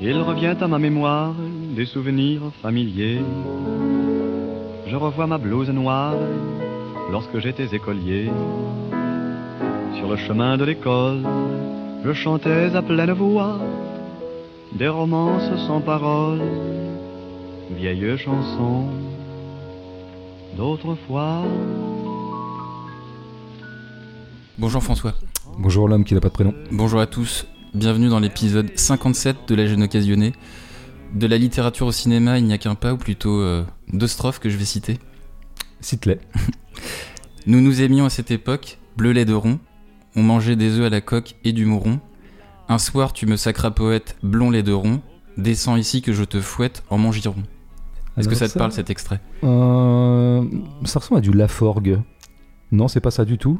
Il revient à ma mémoire des souvenirs familiers. Je revois ma blouse noire lorsque j'étais écolier. Sur le chemin de l'école, je chantais à pleine voix des romances sans paroles, vieilles chansons d'autrefois. Bonjour François. Bonjour l'homme qui n'a pas de prénom. Bonjour à tous. Bienvenue dans l'épisode 57 de La Jeune Occasionnée. De la littérature au cinéma, il n'y a qu'un pas, ou plutôt euh, deux strophes que je vais citer. Cite-les. Nous nous aimions à cette époque, bleu lait de rond. On mangeait des œufs à la coque et du mouron. Un soir, tu me sacras poète, blond lait de rond. Descends ici que je te fouette en mon giron. Est-ce que ça te parle cet extrait? Euh, Ça ressemble à du Laforgue. Non, c'est pas ça du tout?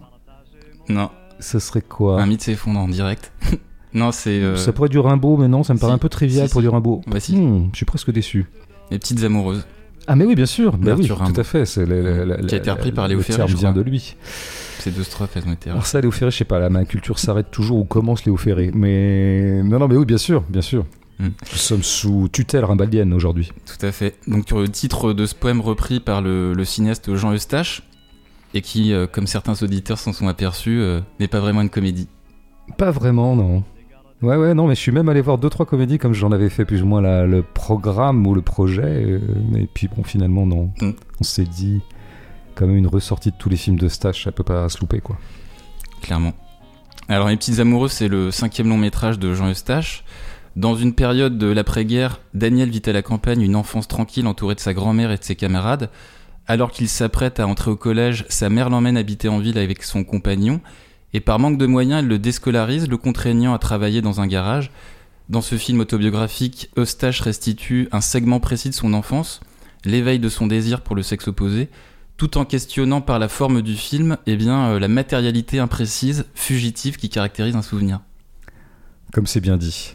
Non, Ça serait quoi? Un mythe s'effondre en direct. non, c'est euh, Ça pourrait être du Rimbaud, mais non, ça me paraît si. un peu trivial Si, pour si. du Rimbaud. Bah si. Hmm, je suis presque déçu. Les petites amoureuses. Ah mais oui, bien sûr. Bah oui, Arthur Rimbaud. tout à fait. C'est le- Qui a été repris par Léo le Ferré, terme je vient crois. de lui. Ces deux strophes, elles ont été Alors ça, Léo Ferré, je sais pas, là, ma culture s'arrête toujours où commence Léo Ferré. Mais non, non, mais oui, bien sûr, bien sûr. Hmm. Nous sommes sous tutelle rimbaldienne aujourd'hui. Tout à fait. Donc le titre de ce poème repris par le, le cinéaste Jean Eustache, et qui, euh, comme certains auditeurs s'en sont aperçus, euh, n'est pas vraiment une comédie. Pas vraiment, non. Ouais, ouais, non, mais je suis même allé voir deux, trois comédies comme j'en avais fait plus ou moins la- le programme ou le projet. euh, mais puis bon, finalement, non. Mm. On s'est dit, quand même, une ressortie de tous les films de Stache, ça peut pas se louper, quoi. clairement. Alors Les Petites Amoureuses, c'est le cinquième long métrage de Jean Eustache. Dans une période de l'après-guerre, Daniel vit à la campagne une enfance tranquille entourée de sa grand-mère et de ses camarades. Alors qu'il s'apprête à entrer au collège, sa mère l'emmène habiter en ville avec son compagnon, et par manque de moyens, elle le déscolarise, le contraignant à travailler dans un garage. Dans ce film autobiographique, Eustache restitue un segment précis de son enfance, l'éveil de son désir pour le sexe opposé, tout en questionnant par la forme du film eh bien, euh, la matérialité imprécise, fugitive qui caractérise un souvenir. Comme c'est bien dit.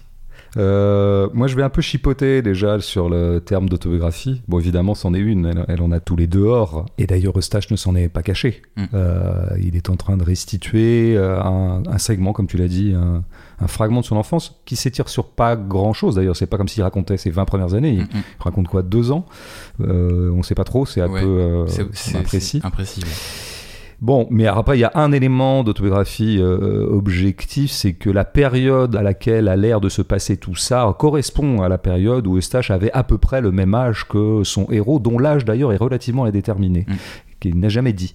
Euh, moi, je vais un peu chipoter déjà sur le terme d'autobiographie. Bon, évidemment, c'en est une. Elle, elle en a tous les dehors. Et d'ailleurs, Eustache ne s'en est pas caché. Mm. Euh, il est en train de restituer euh, un, un segment, comme tu l'as dit, un, un fragment de son enfance qui s'étire sur pas grand-chose. D'ailleurs, c'est pas comme s'il racontait ses 20 premières années. Il Mm, mm. raconte quoi Deux ans? Euh, On sait pas trop. C'est un Ouais, peu euh, imprécis. imprécis. ouais. Bon, mais après, il y a un élément d'autobiographie euh, objectif, c'est que la période à laquelle a l'air de se passer tout ça correspond à la période où Eustache avait à peu près le même âge que son héros, dont l'âge d'ailleurs est relativement indéterminé. Mm. qu'il n'a jamais dit.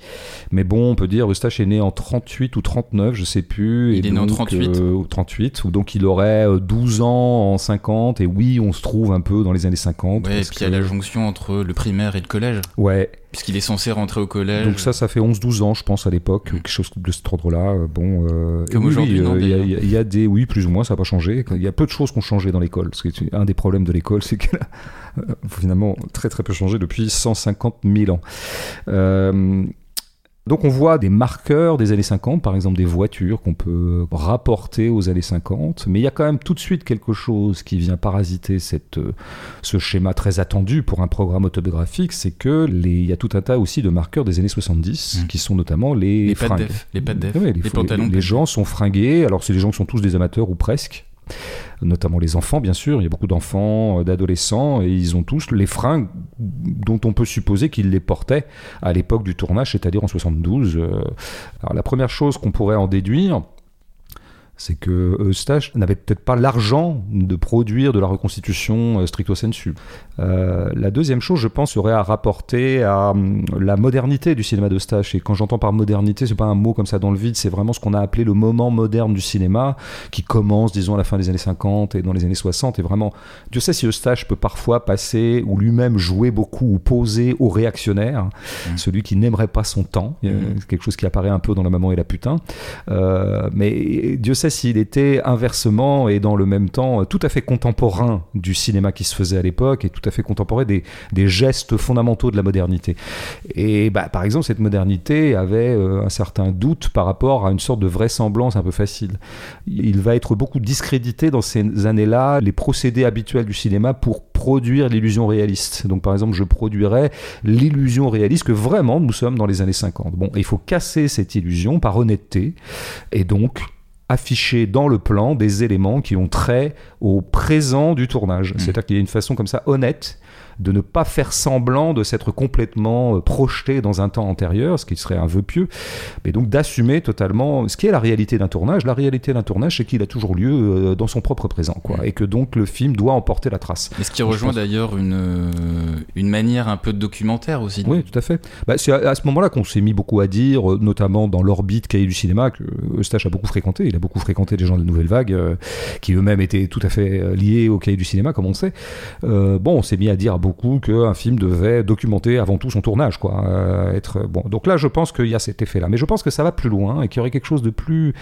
Mais bon, on peut dire Eustache est né en 38 ou 39, je sais plus. Il et est né en donc, 38. euh, ou 38, ou donc il aurait euh, 12 ans en 50, et oui, on se trouve un peu dans les années 50. Ouais, et puis il y a la jonction entre le primaire et le collège, Ouais, puisqu'il est censé rentrer au collège. donc ça, ça fait 11-12 ans, je pense, à l'époque, Mm. quelque chose de cet ordre-là. Bon, euh, Comme aujourd'hui, oui, euh, il y, a- y des, oui, plus ou moins, ça n'a pas changé. Il y a peu de choses qui ont changé dans l'école. Parce que un des problèmes de l'école, c'est qu'elle a euh, finalement très très peu changé depuis 150 000 ans. Euh, donc on voit des marqueurs des années 50, par exemple des voitures qu'on peut rapporter aux années 50, mais il y a quand même tout de suite quelque chose qui vient parasiter cette, euh, ce schéma très attendu pour un programme autobiographique, c'est que les, il y a tout un tas aussi de marqueurs des années 70, Mm. qui sont notamment les, les fringues. d'EF, les pattes d'EF, Ouais, les, les, pantalons. les- les gens sont fringués, alors c'est des gens qui sont tous des amateurs ou presque, notamment les enfants bien sûr, il y a beaucoup d'enfants, euh, d'adolescents, et ils ont tous les fringues dont on peut supposer qu'ils les portaient à l'époque du tournage, c'est-à-dire en 72. euh. Alors la première chose qu'on pourrait en déduire, c'est que Eustache n'avait peut-être pas l'argent de produire de la reconstitution euh, stricto sensu. Euh, la deuxième chose, je pense, serait à rapporter à hum, la modernité du cinéma d'Eustache. Et quand j'entends par modernité, c'est pas un mot comme ça dans le vide, c'est vraiment ce qu'on a appelé le moment moderne du cinéma, qui commence, disons, à la fin des années 50 et dans les années 60. Et vraiment, Dieu sait si Eustache peut parfois passer, ou lui-même jouer beaucoup, ou poser au réactionnaire, Mm. celui qui n'aimerait pas son temps. Euh. C'est quelque chose qui apparaît un peu dans La Maman et la Putain. Euh, mais Dieu sait s'il était inversement et dans le même temps euh, tout à fait contemporain du cinéma qui se faisait à l'époque et tout à fait contemporain des, des gestes fondamentaux de la modernité. Et bah, par exemple, cette modernité avait euh, un certain doute par rapport à une sorte de vraisemblance un peu facile. Il va être beaucoup discrédité dans ces années-là les procédés habituels du cinéma pour produire l'illusion réaliste. Donc par exemple, je produirais l'illusion réaliste que vraiment nous sommes dans les années 50. Bon, il faut casser cette illusion par honnêteté et donc afficher dans le plan des éléments qui ont trait au présent du tournage. Mmh. C'est-à-dire qu'il y a une façon comme ça honnête de ne pas faire semblant de s'être complètement euh, projeté dans un temps antérieur, ce qui serait un vœu pieux, mais donc d'assumer totalement ce qui est la réalité d'un tournage. La réalité d'un tournage, c'est qu'il a toujours lieu euh, dans son propre présent, quoi, et que donc le film doit emporter la trace. Et ce qui rejoint pense- d'ailleurs une, euh, une manière un peu de documentaire aussi. Oui, tout à fait. Bah, c'est à, à ce moment-là qu'on s'est mis beaucoup à dire, notamment dans l'orbite cahier du cinéma, que Eustache a beaucoup fréquenté. Il a beaucoup fréquenté les gens de Nouvelle Vague, euh, qui eux-mêmes étaient tout à fait liés au cahier du cinéma, comme on sait. Euh, bon, on s'est mis à dire beaucoup qu'un film devait documenter avant tout son tournage, quoi. Euh, être bon. Donc là, je pense qu'il y a cet effet-là, mais je pense que ça va plus loin et qu'il y aurait quelque chose de plus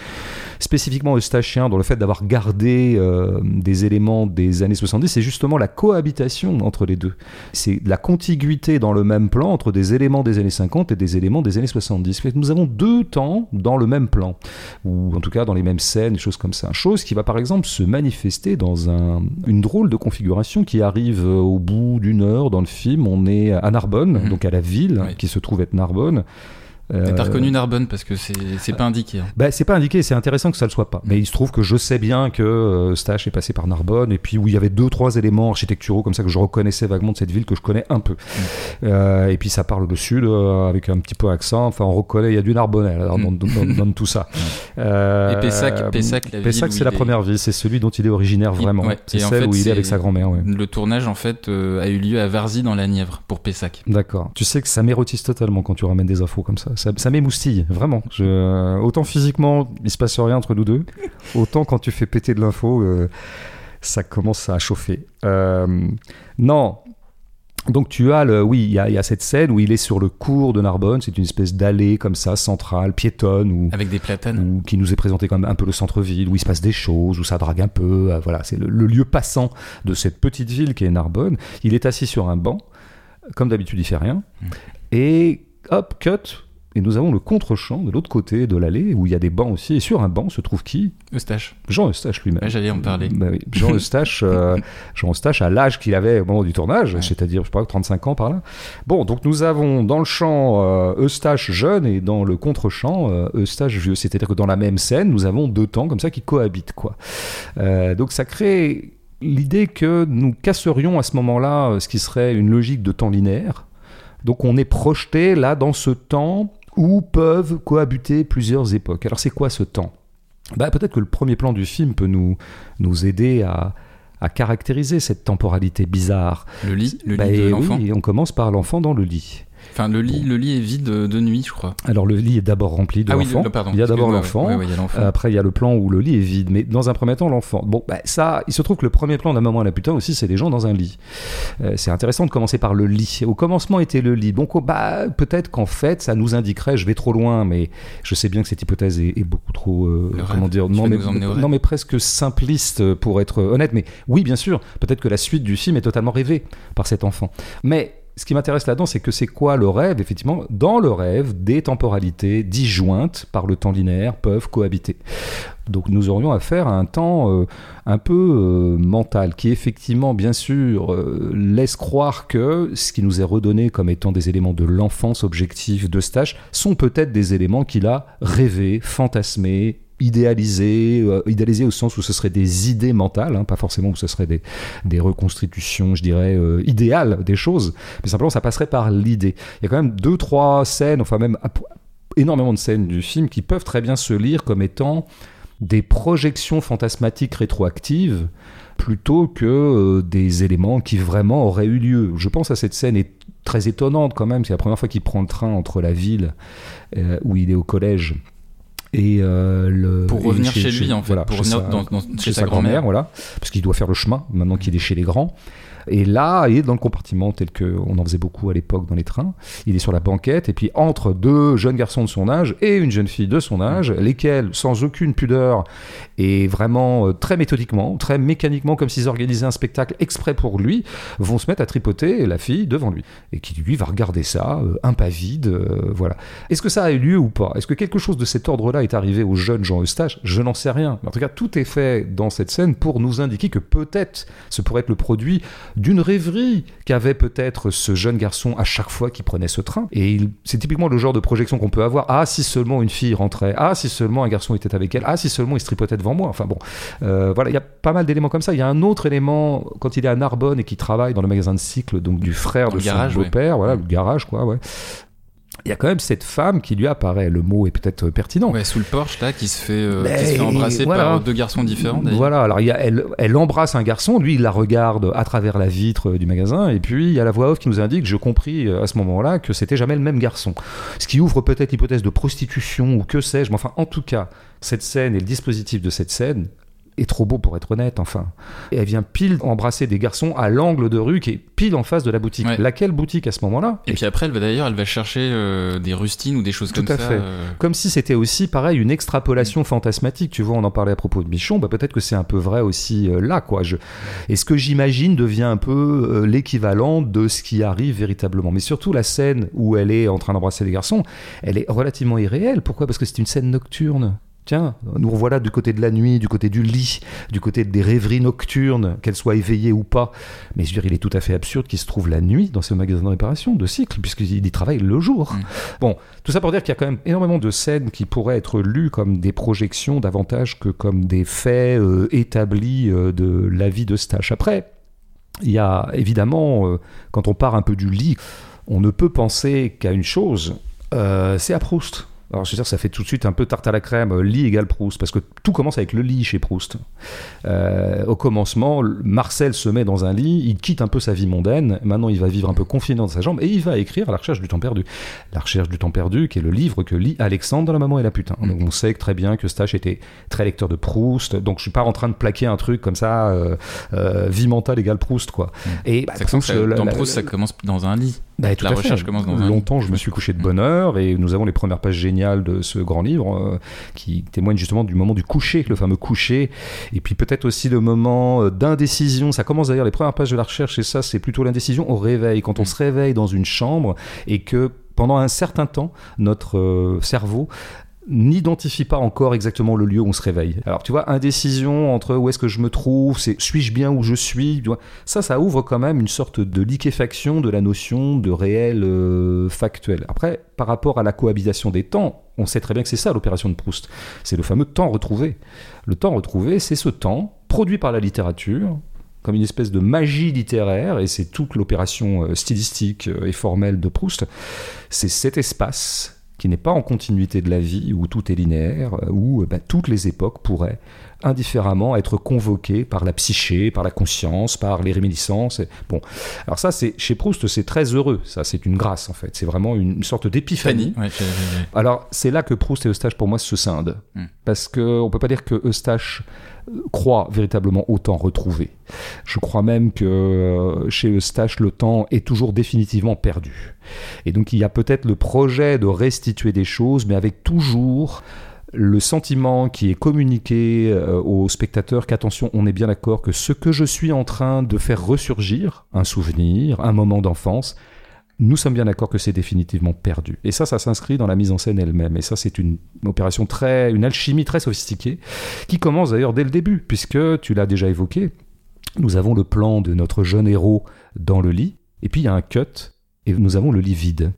spécifiquement eustachien dans le fait d'avoir gardé euh, des éléments des années 70. C'est justement la cohabitation entre les deux. C'est la contiguïté dans le même plan entre des éléments des années 50 et des éléments des années 70. Fait que Nous avons deux temps dans le même plan, ou en tout cas dans les mêmes scènes, des choses comme ça. Chose qui va par exemple se manifester dans un- une drôle de configuration qui arrive au bout d'une heure dans le film. On est à Narbonne, Mhm. donc à la ville Oui. qui se trouve être Narbonne. Euh, T'as reconnu Narbonne parce que c'est pas indiqué. hein. bah, c'est pas indiqué, c'est intéressant que ça le soit pas. Mais il se trouve que je sais bien que euh, Stache est passé par Narbonne, et puis où il y avait deux, trois éléments architecturaux comme ça que je reconnaissais vaguement de cette ville que je connais un peu. Euh, et puis ça parle le sud euh, avec un petit peu accent, enfin on reconnaît, il y a du Narbonnais là, dans, dans- dans- dans tout ça. Euh, Et Pessac- Pessac, la c'est la est- première ville, c'est celui dont il est originaire vraiment. ouais, C'est celle fait, où il est avec sa grand-mère. ouais. Le tournage en fait a eu lieu à Varzy dans la Nièvre pour Pessac. D'accord. Tu sais que ça m'érotise totalement quand tu ramènes des infos comme ça. Ça, ça m'émoustille, vraiment. Je... Autant physiquement, il se passe rien entre nous deux, autant quand tu fais péter de l'info, euh, ça commence à chauffer. Euh, non. Donc tu as le, oui, il y, a- il y a cette scène où il est sur le cours de Narbonne. C'est une espèce d'allée comme ça, centrale, piétonne, où Avec des platanes. ou qui nous est présenté comme un peu le centre-ville, où il se passe des choses, où ça drague un peu. euh, voilà, c'est le, le lieu passant de cette petite ville qui est Narbonne. Il est assis sur un banc, comme d'habitude, il fait rien. Mm. Et hop, cut. Et nous avons le contre-champ de l'autre côté de l'allée, où il y a des bancs aussi. Et sur un banc se trouve qui? Eustache. Jean Eustache lui-même. Ouais, J'allais en parler. Bah oui, Jean Eustache, euh, Jean Eustache à l'âge qu'il avait au moment du tournage, Ouais. c'est-à-dire, je pas, 35 ans par là. Bon, donc nous avons dans le champ euh, Eustache jeune et dans le contre-champ euh, Eustache vieux. C'est-à-dire que dans la même scène, nous avons deux temps comme ça qui cohabitent, quoi. Donc ça crée l'idée que nous casserions à ce moment-là ce qui serait une logique de temps linéaire. Donc on est projeté là dans ce temps où peuvent cohabiter plusieurs époques. Alors c'est quoi ce temps? Bah, Peut-être que le premier plan du film peut nous, nous aider à, à caractériser cette temporalité bizarre. Le lit, le Bah, lit de et l'enfant. oui, on commence par l'enfant dans le lit. Enfin, le lit, le lit est vide de, nuit, je crois. Alors le lit est d'abord rempli de ah oui, l'enfant. le- pardon. il y a d'abord l'enfant. ouais. Ouais, ouais, l'enfant. Après, il y a le plan où le lit est vide, mais dans un premier temps, l'enfant. Bon, bah, ça, il se trouve que le premier plan d'un moment à la putain aussi, c'est des gens dans un lit. Euh, c'est intéressant de commencer par le lit. Au commencement était le lit. Donc, oh, bah, peut-être qu'en fait, ça nous indiquerait, je vais trop loin, mais je sais bien que cette hypothèse est, est beaucoup trop, euh, rêve. comment dire, Tu non mais, non, mais presque simpliste pour être honnête. Mais oui, bien sûr, peut-être que la suite du film est totalement rêvée par cet enfant. Mais ce qui m'intéresse là-dedans, c'est que c'est quoi le rêve Effectivement, dans le rêve, des temporalités disjointes par le temps linéaire peuvent cohabiter. Donc nous aurions affaire à un temps euh, un peu euh, mental, qui effectivement, bien sûr, euh, laisse croire que ce qui nous est redonné comme étant des éléments de l'enfance objective de Stache sont peut-être des éléments qu'il a rêvés, fantasmés, idéalisés, euh, idéalisés au sens où ce seraient des idées mentales, hein, pas forcément où ce serait des, des reconstitutions, je dirais, euh, idéales des choses, mais simplement ça passerait par l'idée. Il y a quand même deux, trois scènes, enfin même énormément de scènes du film qui peuvent très bien se lire comme étant des projections fantasmatiques rétroactives plutôt que euh, des éléments qui vraiment auraient eu lieu. Je pense à cette scène est très étonnante quand même, c'est la première fois qu'il prend le train entre la ville où il est au collège et euh, le Pour revenir chez lui, en fait, voilà, pour chez revenir sa- dans- dans- chez, sa sa grand-mère, grand-mère. voilà, parce qu'il doit faire le chemin maintenant qu'il est chez les grands. Et là, il est dans le compartiment tel qu'on en faisait beaucoup à l'époque dans les trains. Il est sur la banquette et puis entre deux jeunes garçons de son âge et une jeune fille de son âge, lesquels, sans aucune pudeur et vraiment euh, très méthodiquement, très mécaniquement, comme s'ils organisaient un spectacle exprès pour lui, vont se mettre à tripoter la fille devant lui et qui lui va regarder ça, euh, impavide, euh, voilà. Est-ce que ça a eu lieu ou pas? Est-ce que quelque chose de cet ordre-là est arrivé au jeune Jean Eustache? Je n'en sais rien. Mais en tout cas, tout est fait dans cette scène pour nous indiquer que peut-être ce pourrait être le produit d'une rêverie qu'avait peut-être ce jeune garçon à chaque fois qu'il prenait ce train. Et c'est typiquement le genre de projection qu'on peut avoir. Ah, si seulement une fille rentrait. Ah, si seulement un garçon était avec elle. Ah, si seulement il se tripotait devant moi. Enfin bon, euh, voilà, il y a pas mal d'éléments comme ça. Il y a un autre élément quand il est à Narbonne et qu'il travaille dans le magasin de cycle, donc du frère de son beau-père, voilà, le garage, quoi, ouais il y a quand même cette femme qui lui apparaît, le mot est peut-être pertinent. Ouais, sous le porche, là, qui se fait, euh, qui se fait embrasser par deux garçons différents. Voilà, alors il y a, elle, elle, embrasse un garçon, lui il la regarde à travers la vitre du magasin, et puis il y a la voix off qui nous indique, je compris euh, à ce moment-là, que c'était jamais le même garçon. Ce qui ouvre peut-être l'hypothèse de prostitution ou que sais-je, mais enfin en tout cas, cette scène et le dispositif de cette scène est trop beau pour être honnête, enfin. Et elle vient pile embrasser des garçons à l'angle de rue qui est pile en face de la boutique. Laquelle boutique à ce moment-là Et, puis après, elle va d'ailleurs, elle va chercher euh, des rustines ou des choses comme ça. Tout à fait. Euh. Comme si c'était aussi, pareil, une extrapolation fantasmatique. Tu vois, on en parlait à propos de Michon, bah, peut-être que c'est un peu vrai aussi euh, là, quoi. Je... Et ce que j'imagine devient un peu l'équivalent de ce qui arrive véritablement. Mais surtout, la scène où elle est en train d'embrasser des garçons, elle est relativement irréelle. Pourquoi? Parce que c'est une scène nocturne. Tiens, nous revoilà du côté de la nuit, du côté du lit, du côté des rêveries nocturnes, qu'elles soient éveillées ou pas. Mais je veux dire, il est tout à fait absurde qu'il se trouve la nuit dans ce magasin de réparation de cycle, puisqu'il y travaille le jour. Mm. Bon, tout ça pour dire qu'il y a quand même énormément de scènes qui pourraient être lues comme des projections davantage que comme des faits euh, établis euh, de la vie de Stache. Après, il y a évidemment, euh, quand on part un peu du lit, on ne peut penser qu'à une chose, c'est à Proust. Alors, je veux dire, ça fait tout de suite un peu tarte à la crème, euh, lit égale Proust, parce que tout commence avec le lit chez Proust. Euh, au commencement, Marcel se met dans un lit, il quitte un peu sa vie mondaine, maintenant il va vivre un peu confiné dans sa jambe, et il va écrire La recherche du temps perdu. La recherche du temps perdu, qui est le livre que lit Alexandre dans La maman et la putain. Donc, on sait très bien que Stache était très lecteur de Proust, donc je suis pas en train de plaquer un truc comme ça, euh, vie mentale égale Proust, quoi. Et bah, Proust, dans Proust, ça commence dans un lit. Bah, la recherche commence dans Longtemps, je me suis couché de bonne heure, et nous avons les premières pages géniales de ce grand livre euh, qui témoigne justement du moment du coucher, le fameux coucher, et puis peut-être aussi le moment euh, d'indécision. Ça commence d'ailleurs les premières pages de la recherche, et ça c'est plutôt l'indécision au réveil, quand on mm. se réveille dans une chambre et que pendant un certain temps, notre euh, cerveau n'identifie pas encore exactement le lieu où on se réveille. Alors tu vois, indécision entre où est-ce que je me trouve, c'est suis-je bien où je suis, ça, ça ouvre quand même une sorte de liquéfaction de la notion de réel euh, factuel. Après, par rapport à la cohabitation des temps, on sait très bien que c'est ça l'opération de Proust. C'est le fameux temps retrouvé. Le temps retrouvé, c'est ce temps produit par la littérature, comme une espèce de magie littéraire, et c'est toute l'opération euh, stylistique euh, et formelle de Proust, c'est cet espace qui n'est pas en continuité de la vie, où tout est linéaire, euh, où bah, toutes les époques pourraient indifféremment être convoquées par la psyché, par la conscience, par les réminiscences. Bon, alors ça, c'est chez Proust, c'est très heureux. Ça, c'est une grâce en fait. C'est vraiment une, sorte d'épiphanie. alors c'est là que Proust et Eustache pour moi se scindent, hmm. parce que on peut pas dire que Eustache croit véritablement au temps retrouvé. Je crois même que euh, chez Eustache, le temps est toujours définitivement perdu. Et donc il y a peut-être le projet de restituer des choses, mais avec toujours le sentiment qui est communiqué euh, aux spectateurs qu'attention, on est bien d'accord que ce que je suis en train de faire ressurgir, un souvenir, un moment d'enfance, nous sommes bien d'accord que c'est définitivement perdu. Et ça, ça s'inscrit dans la mise en scène elle-même. Et ça, c'est une opération très, une alchimie très sophistiquée, qui commence d'ailleurs dès le début, puisque tu l'as déjà évoqué. Nous avons le plan de notre jeune héros dans le lit, et puis il y a un cut, et nous avons le lit vide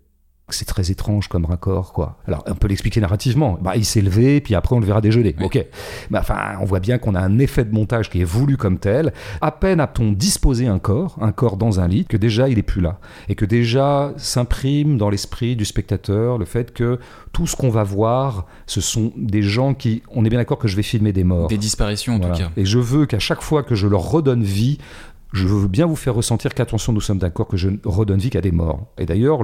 c'est très étrange comme raccord, quoi. Alors, on peut l'expliquer narrativement. Bah, il s'est levé, puis après, on le verra déjeuner. Ok. Mais enfin, on voit bien qu'on a un effet de montage qui est voulu comme tel. À peine a-t-on disposé un corps, un corps dans un lit, que déjà, il est plus là. Et que déjà, s'imprime dans l'esprit du spectateur le fait que tout ce qu'on va voir, ce sont des gens qui, on est bien d'accord que je vais filmer des morts. Des disparitions, en tout cas. Et je veux qu'à chaque fois que je leur redonne vie, je veux bien vous faire ressentir qu'attention, nous sommes d'accord que je ne redonne vie qu'à des morts. Et d'ailleurs,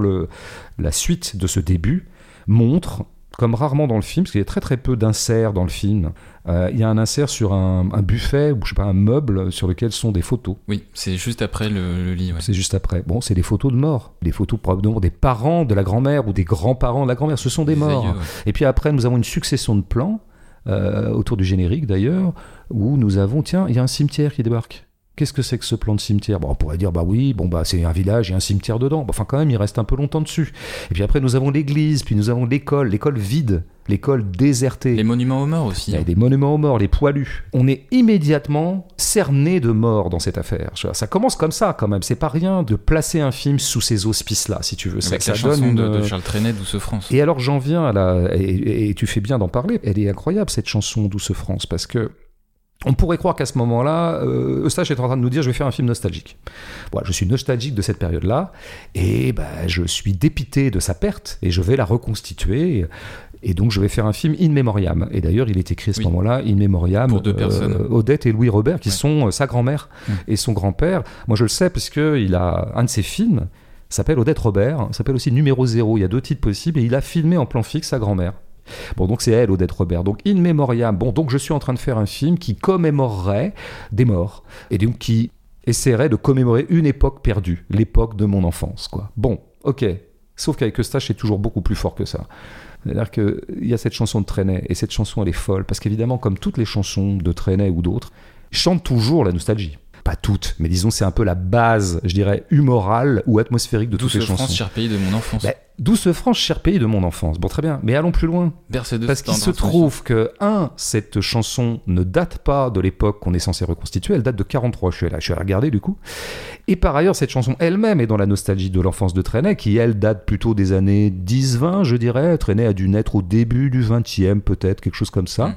la suite de ce début montre, comme rarement dans le film, parce qu'il y a très très peu d'inserts dans le film, euh, il y a un insert sur un, buffet, ou je sais pas, un meuble sur lequel sont des photos. Oui, c'est juste après le, lit. C'est juste après. Bon, c'est des photos de morts. Des photos probablement des parents de la grand-mère ou des grands-parents de la grand-mère. Ce sont des, morts. Et puis après, nous avons une succession de plans, euh, autour du générique d'ailleurs, où nous avons, tiens, il y a un cimetière qui débarque Qu'est-ce que c'est que ce plan de cimetière? Bon, On pourrait dire, bah oui, bon, bah c'est un village et un cimetière dedans. Enfin, quand même, il reste un peu longtemps dessus. Et puis après, nous avons l'église, puis nous avons l'école, l'école vide, l'école désertée. Les monuments aux morts aussi. Il y a hein. des monuments aux morts, les poilus. On est immédiatement cerné de mort dans cette affaire. Ça commence comme ça, quand même. C'est pas rien de placer un film sous ces auspices-là, si tu veux. Ça, Avec ça la donne chanson de, une- de Charles Trenet, Douce France. et alors j'en viens à la... Et, et- et tu fais bien d'en parler, elle est incroyable cette chanson Douce France, parce que on pourrait croire qu'à ce moment-là, euh, Eustache est en train de nous dire je vais faire un film nostalgique. Voilà, je suis nostalgique de cette période-là, et bah, je suis dépité de sa perte, et je vais la reconstituer. Et donc je vais faire un film in memoriam. Et d'ailleurs, il est écrit à ce Oui. moment-là, in memoriam, Pour deux personnes. Odette et Louis Robert, qui Ouais. sont euh, sa grand-mère Mm. et son grand-père. Moi, je le sais parce que il a un de ses films s'appelle Odette Robert, s'appelle aussi Numéro Zéro. Il y a deux titres possibles et il a filmé en plan fixe sa grand-mère. Bon, donc c'est elle, Odette Robert. Donc, in memoriam. Bon, donc je suis en train de faire un film qui commémorerait des morts et donc qui essaierait de commémorer une époque perdue, l'époque de mon enfance, quoi. Bon, ok. Sauf qu'avec Eustache, c'est toujours beaucoup plus fort que ça. C'est-à-dire qu'il y a cette chanson de Trenet, et cette chanson, elle est folle, parce qu'évidemment, comme toutes les chansons de Trenet ou d'autres, chantent toujours la nostalgie. Pas toutes, mais disons, c'est un peu la base, je dirais, humorale ou atmosphérique de toutes les chansons. France, cher pays de mon enfance. Ben, Douce France, cher pays de mon enfance. Bon, très bien, mais allons plus loin. De Parce qu'il se trouve que, un, cette chanson ne date pas de l'époque qu'on est censé reconstituer, elle date de 43, je suis allé, je suis allé regarder du coup. Et par ailleurs, cette chanson elle-même est dans la nostalgie de l'enfance de Trenet, qui elle date plutôt des années 10-20, je dirais. Trenet a dû naître au début du 20e, peut-être, quelque chose comme ça. Mm.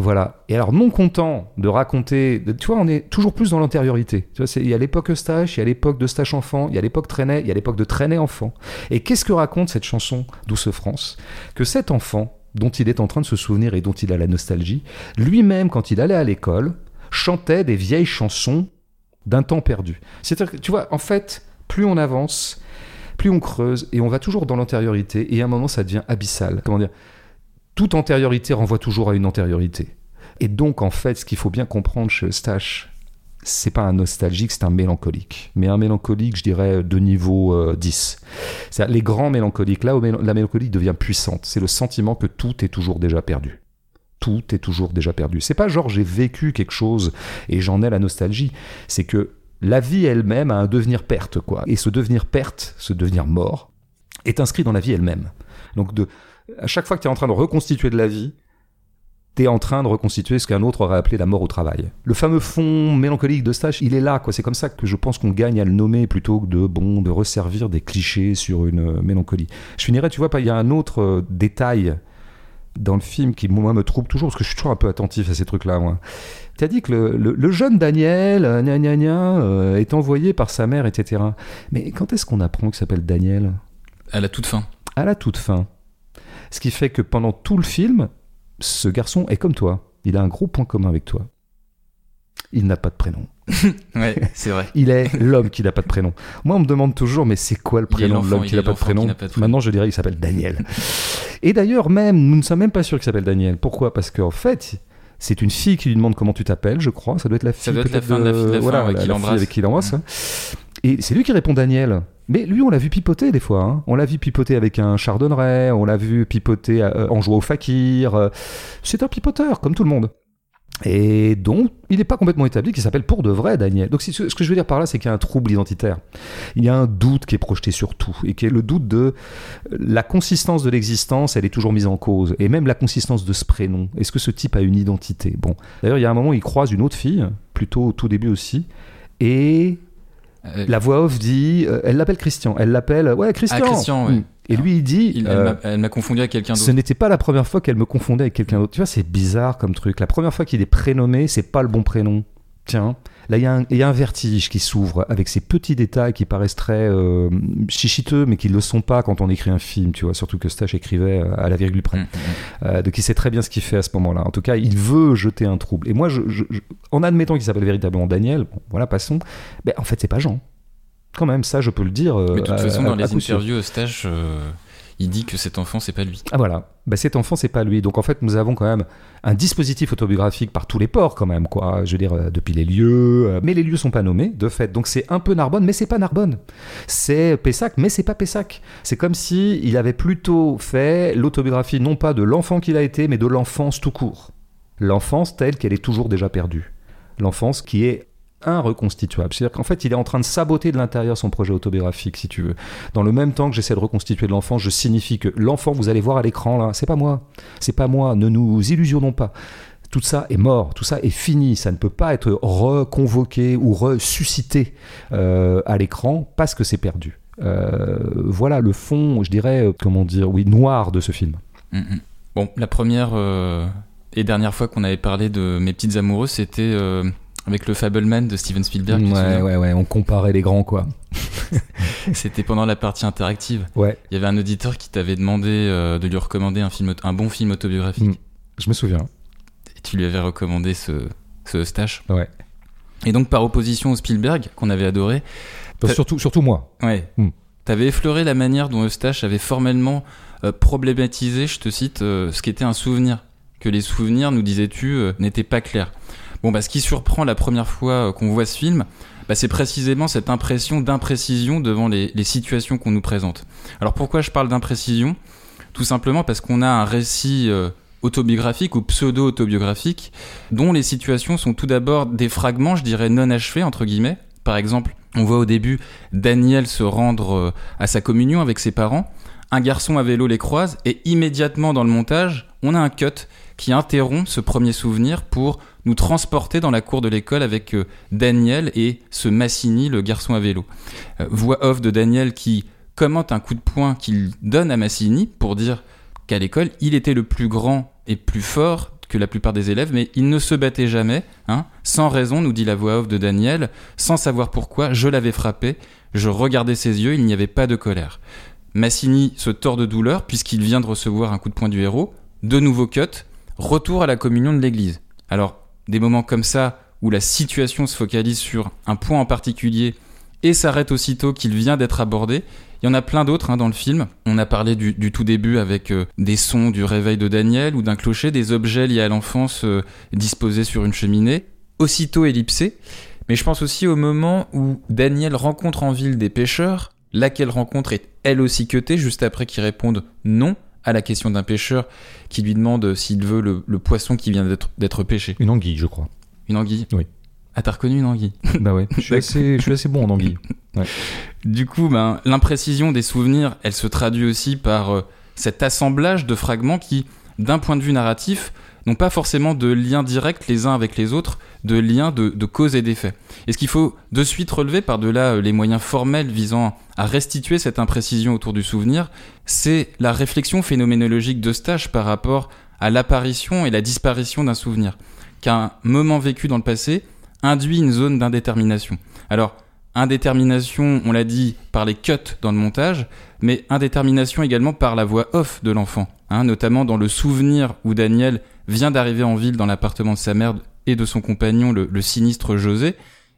Voilà. Et alors, non content de raconter, de- tu vois, on est toujours plus dans l'antériorité. Tu vois, il y a l'époque Eustache, il y a l'époque d'Eustache enfant, il y a l'époque Trenet, il y a l'époque de Trenet enfant. Et qu'est-ce que raconte cette chanson Douce France Que cet enfant, dont il est en train de se souvenir et dont il a la nostalgie, lui-même, quand il allait à l'école, chantait des vieilles chansons d'un temps perdu. C'est-à-dire que, tu vois, en fait, plus on avance, plus on creuse, et on va toujours dans l'antériorité, et à un moment, ça devient abyssal. Comment dire? Toute antériorité renvoie toujours à une antériorité. Et donc, en fait, ce qu'il faut bien comprendre chez Eustache, c'est pas un nostalgique, c'est un mélancolique. Mais un mélancolique, je dirais, de niveau euh, 10. C'est les grands mélancoliques, là où la mélancolie devient puissante, c'est le sentiment que tout est toujours déjà perdu. Tout est toujours déjà perdu. C'est pas genre j'ai vécu quelque chose et j'en ai la nostalgie. C'est que la vie elle-même a un devenir perte, quoi. Et ce devenir perte, ce devenir mort, est inscrit dans la vie elle-même. Donc de, à chaque fois que tu es en train de reconstituer de la vie, tu es en train de reconstituer ce qu'un autre aurait appelé la mort au travail. Le fameux fond mélancolique de Stache, il est là, quoi. C'est comme ça que je pense qu'on gagne à le nommer plutôt que de, bon, de resservir des clichés sur une euh, mélancolie. Je finirai, tu vois, il y a un autre euh, détail dans le film qui, moi, me trouble toujours, parce que je suis toujours un peu attentif à ces trucs-là, moi. Tu as dit que le, le- le jeune Daniel, euh, gna gna gna, euh, est envoyé par sa mère, etc. Mais quand est-ce qu'on apprend qu'il s'appelle Daniel? À la toute fin. À la toute fin. Ce qui fait que pendant tout le film, ce garçon est comme toi. Il a un gros point commun avec toi. Il n'a pas de prénom. Ouais, c'est vrai. Il est l'homme qui n'a pas de prénom. Moi, on me demande toujours, mais c'est quoi le prénom de l'homme qui n'a pas, de prénom qui n'a pas de prénom. Maintenant, je dirais qu'il s'appelle Daniel. Et d'ailleurs, même, nous ne sommes même pas sûrs qu'il s'appelle Daniel. Pourquoi? Parce qu'en fait, c'est une fille qui lui demande comment tu t'appelles, je crois. Ça doit être la fille. Ça doit être la peut-être fin de la fille de la fin, voilà, ouais, la- qui la fille avec qui il embrasse. Et c'est lui qui répond Daniel. Mais lui, on l'a vu pipoter des fois. hein. On l'a vu pipoter avec un chardonneret, on l'a vu pipoter euh, en jouant au fakir. euh, C'est un pipoteur, comme tout le monde. Et donc, il n'est pas complètement établi qu'il s'appelle pour de vrai Daniel. Donc, ce que je veux dire par là, c'est qu'il y a un trouble identitaire. Il y a un doute qui est projeté sur tout, et qui est le doute de la consistance de l'existence, elle est toujours mise en cause. Et même la consistance de ce prénom. Est-ce que ce type a une identité? Bon. D'ailleurs, il y a un moment, il croise une autre fille, plutôt au tout début aussi, et Euh, la voix off dit, euh, elle l'appelle Christian, elle l'appelle, ouais, Christian. Ah, Christian, ouais. Et lui, il dit, il- euh, elle m'a- confondu avec quelqu'un ce d'autre. n'était pas la première fois qu'elle me confondait avec quelqu'un d'autre. Tu vois, c'est bizarre comme truc. La première fois qu'il est prénommé, c'est pas le bon prénom. Tiens, là, il y, a un- il y a un vertige qui s'ouvre avec ces petits détails qui paraissent très euh, chichiteux, mais qui ne le sont pas quand on écrit un film, tu vois. Surtout que Stache écrivait euh, à la virgule près. Mm, mm, Euh, donc il sait très bien ce qu'il fait à ce moment-là. En tout cas, il veut jeter un trouble. Et moi, je, je- je- en admettant qu'il s'appelle véritablement Daniel, bon, voilà, passons. Ben, en fait, c'est pas Jean. Quand même, ça, je peux le dire. Mais de toute à- façon, dans à- les interviews, Eustache, euh, il dit que cet enfant, c'est pas lui. Ah voilà, bah, cet enfant c'est pas lui. Donc en fait nous avons quand même un dispositif autobiographique par tous les ports quand même quoi. Je veux dire euh, depuis les lieux, euh, mais les lieux sont pas nommés de fait. Donc c'est un peu Narbonne, mais c'est pas Narbonne. C'est Pessac, mais c'est pas Pessac. C'est comme si il avait plutôt fait l'autobiographie non pas de l'enfant qu'il a été, mais de l'enfance tout court. L'enfance telle qu'elle est toujours déjà perdue. L'enfance qui est reconstituable. C'est-à-dire qu'en fait, il est en train de saboter de l'intérieur son projet autobiographique, si tu veux. Dans le même temps que j'essaie de reconstituer de l'enfant, je signifie que l'enfant, vous allez voir à l'écran, là, c'est pas moi. C'est pas moi. Ne nous illusionnons pas. Tout ça est mort, tout ça est fini, ça ne peut pas être reconvoqué ou ressuscité euh, à l'écran parce que c'est perdu. Euh, voilà le fond, je dirais, euh, comment dire, oui, noir de ce film. Mm, mm. Bon, la première et dernière fois qu'on avait parlé de Mes petites amoureuses, c'était avec le Fableman de Steven Spielberg. Ouais, ouais, ouais, on comparait les grands, quoi. C'était pendant la partie interactive. Ouais, Il y avait un auditeur qui t'avait demandé euh, de lui recommander un, film, un bon film autobiographique. Mm. je me souviens. Et tu lui avais recommandé ce, ce Stache. Ouais. Et donc, par opposition au Spielberg, qu'on avait adoré, surtout, surtout moi. ouais, Mm. t'avais effleuré la manière dont Eustache avait formellement euh, problématisé, je te cite, euh, ce qu'était un souvenir. Que les souvenirs, nous disais-tu, euh, n'étaient pas clairs. Bon, bah, ce qui surprend la première fois euh, qu'on voit ce film, bah, c'est précisément cette impression d'imprécision devant les, situations qu'on nous présente. Alors pourquoi je parle d'imprécision? Tout simplement parce qu'on a un récit euh, autobiographique ou pseudo-autobiographique dont les situations sont tout d'abord des fragments, je dirais, non achevés, entre guillemets. Par exemple, on voit au début Daniel se rendre euh, à sa communion avec ses parents. Un garçon à vélo les croise et immédiatement dans le montage, on a un cut qui interrompt ce premier souvenir pour nous transporter dans la cour de l'école avec euh, Daniel et ce Massini, le garçon à vélo. Euh, voix off de Daniel qui commente un coup de poing qu'il donne à Massini pour dire qu'à l'école, il était le plus grand et plus fort que la plupart des élèves, mais il ne se battait jamais, hein, sans raison, nous dit la voix off de Daniel, sans savoir pourquoi, je l'avais frappé, je regardais ses yeux, il n'y avait pas de colère. Massini se tord de douleur puisqu'il vient de recevoir un coup de poing du héros, de nouveau cut, retour à la communion de l'église. Alors, des moments comme ça, où la situation se focalise sur un point en particulier et s'arrête aussitôt qu'il vient d'être abordé, il y en a plein d'autres hein, dans le film. On a parlé du, tout début avec euh, des sons du réveil de Daniel ou d'un clocher, des objets liés à l'enfance euh, disposés sur une cheminée, aussitôt ellipsés. Mais je pense aussi au moment où Daniel rencontre en ville des pêcheurs, laquelle rencontre est elle aussi cutée, juste après qu'ils répondent non à la question d'un pêcheur qui lui demande s'il veut le, le poisson qui vient d'être- d'être pêché. Une anguille, je crois. Une anguille Oui. Ah, t'as reconnu une anguille bah ouais, je suis, assez, je suis assez bon en anguille. Du coup, ben, l'imprécision des souvenirs, elle se traduit aussi par euh, cet assemblage de fragments qui, d'un point de vue narratif, n'ont pas forcément de lien direct les uns avec les autres, de lien de, de cause et d'effet. Et ce qu'il faut de suite relever par-delà euh, les moyens formels visant à restituer cette imprécision autour du souvenir, c'est la réflexion phénoménologique de Stache par rapport à l'apparition et la disparition d'un souvenir. Qu'un moment vécu dans le passé induit une zone d'indétermination. Alors, indétermination, on l'a dit, par les cuts dans le montage, mais indétermination également par la voix off de l'enfant, hein, notamment dans le souvenir où Daniel vient d'arriver en ville dans l'appartement de sa mère et de son compagnon, le, le sinistre José.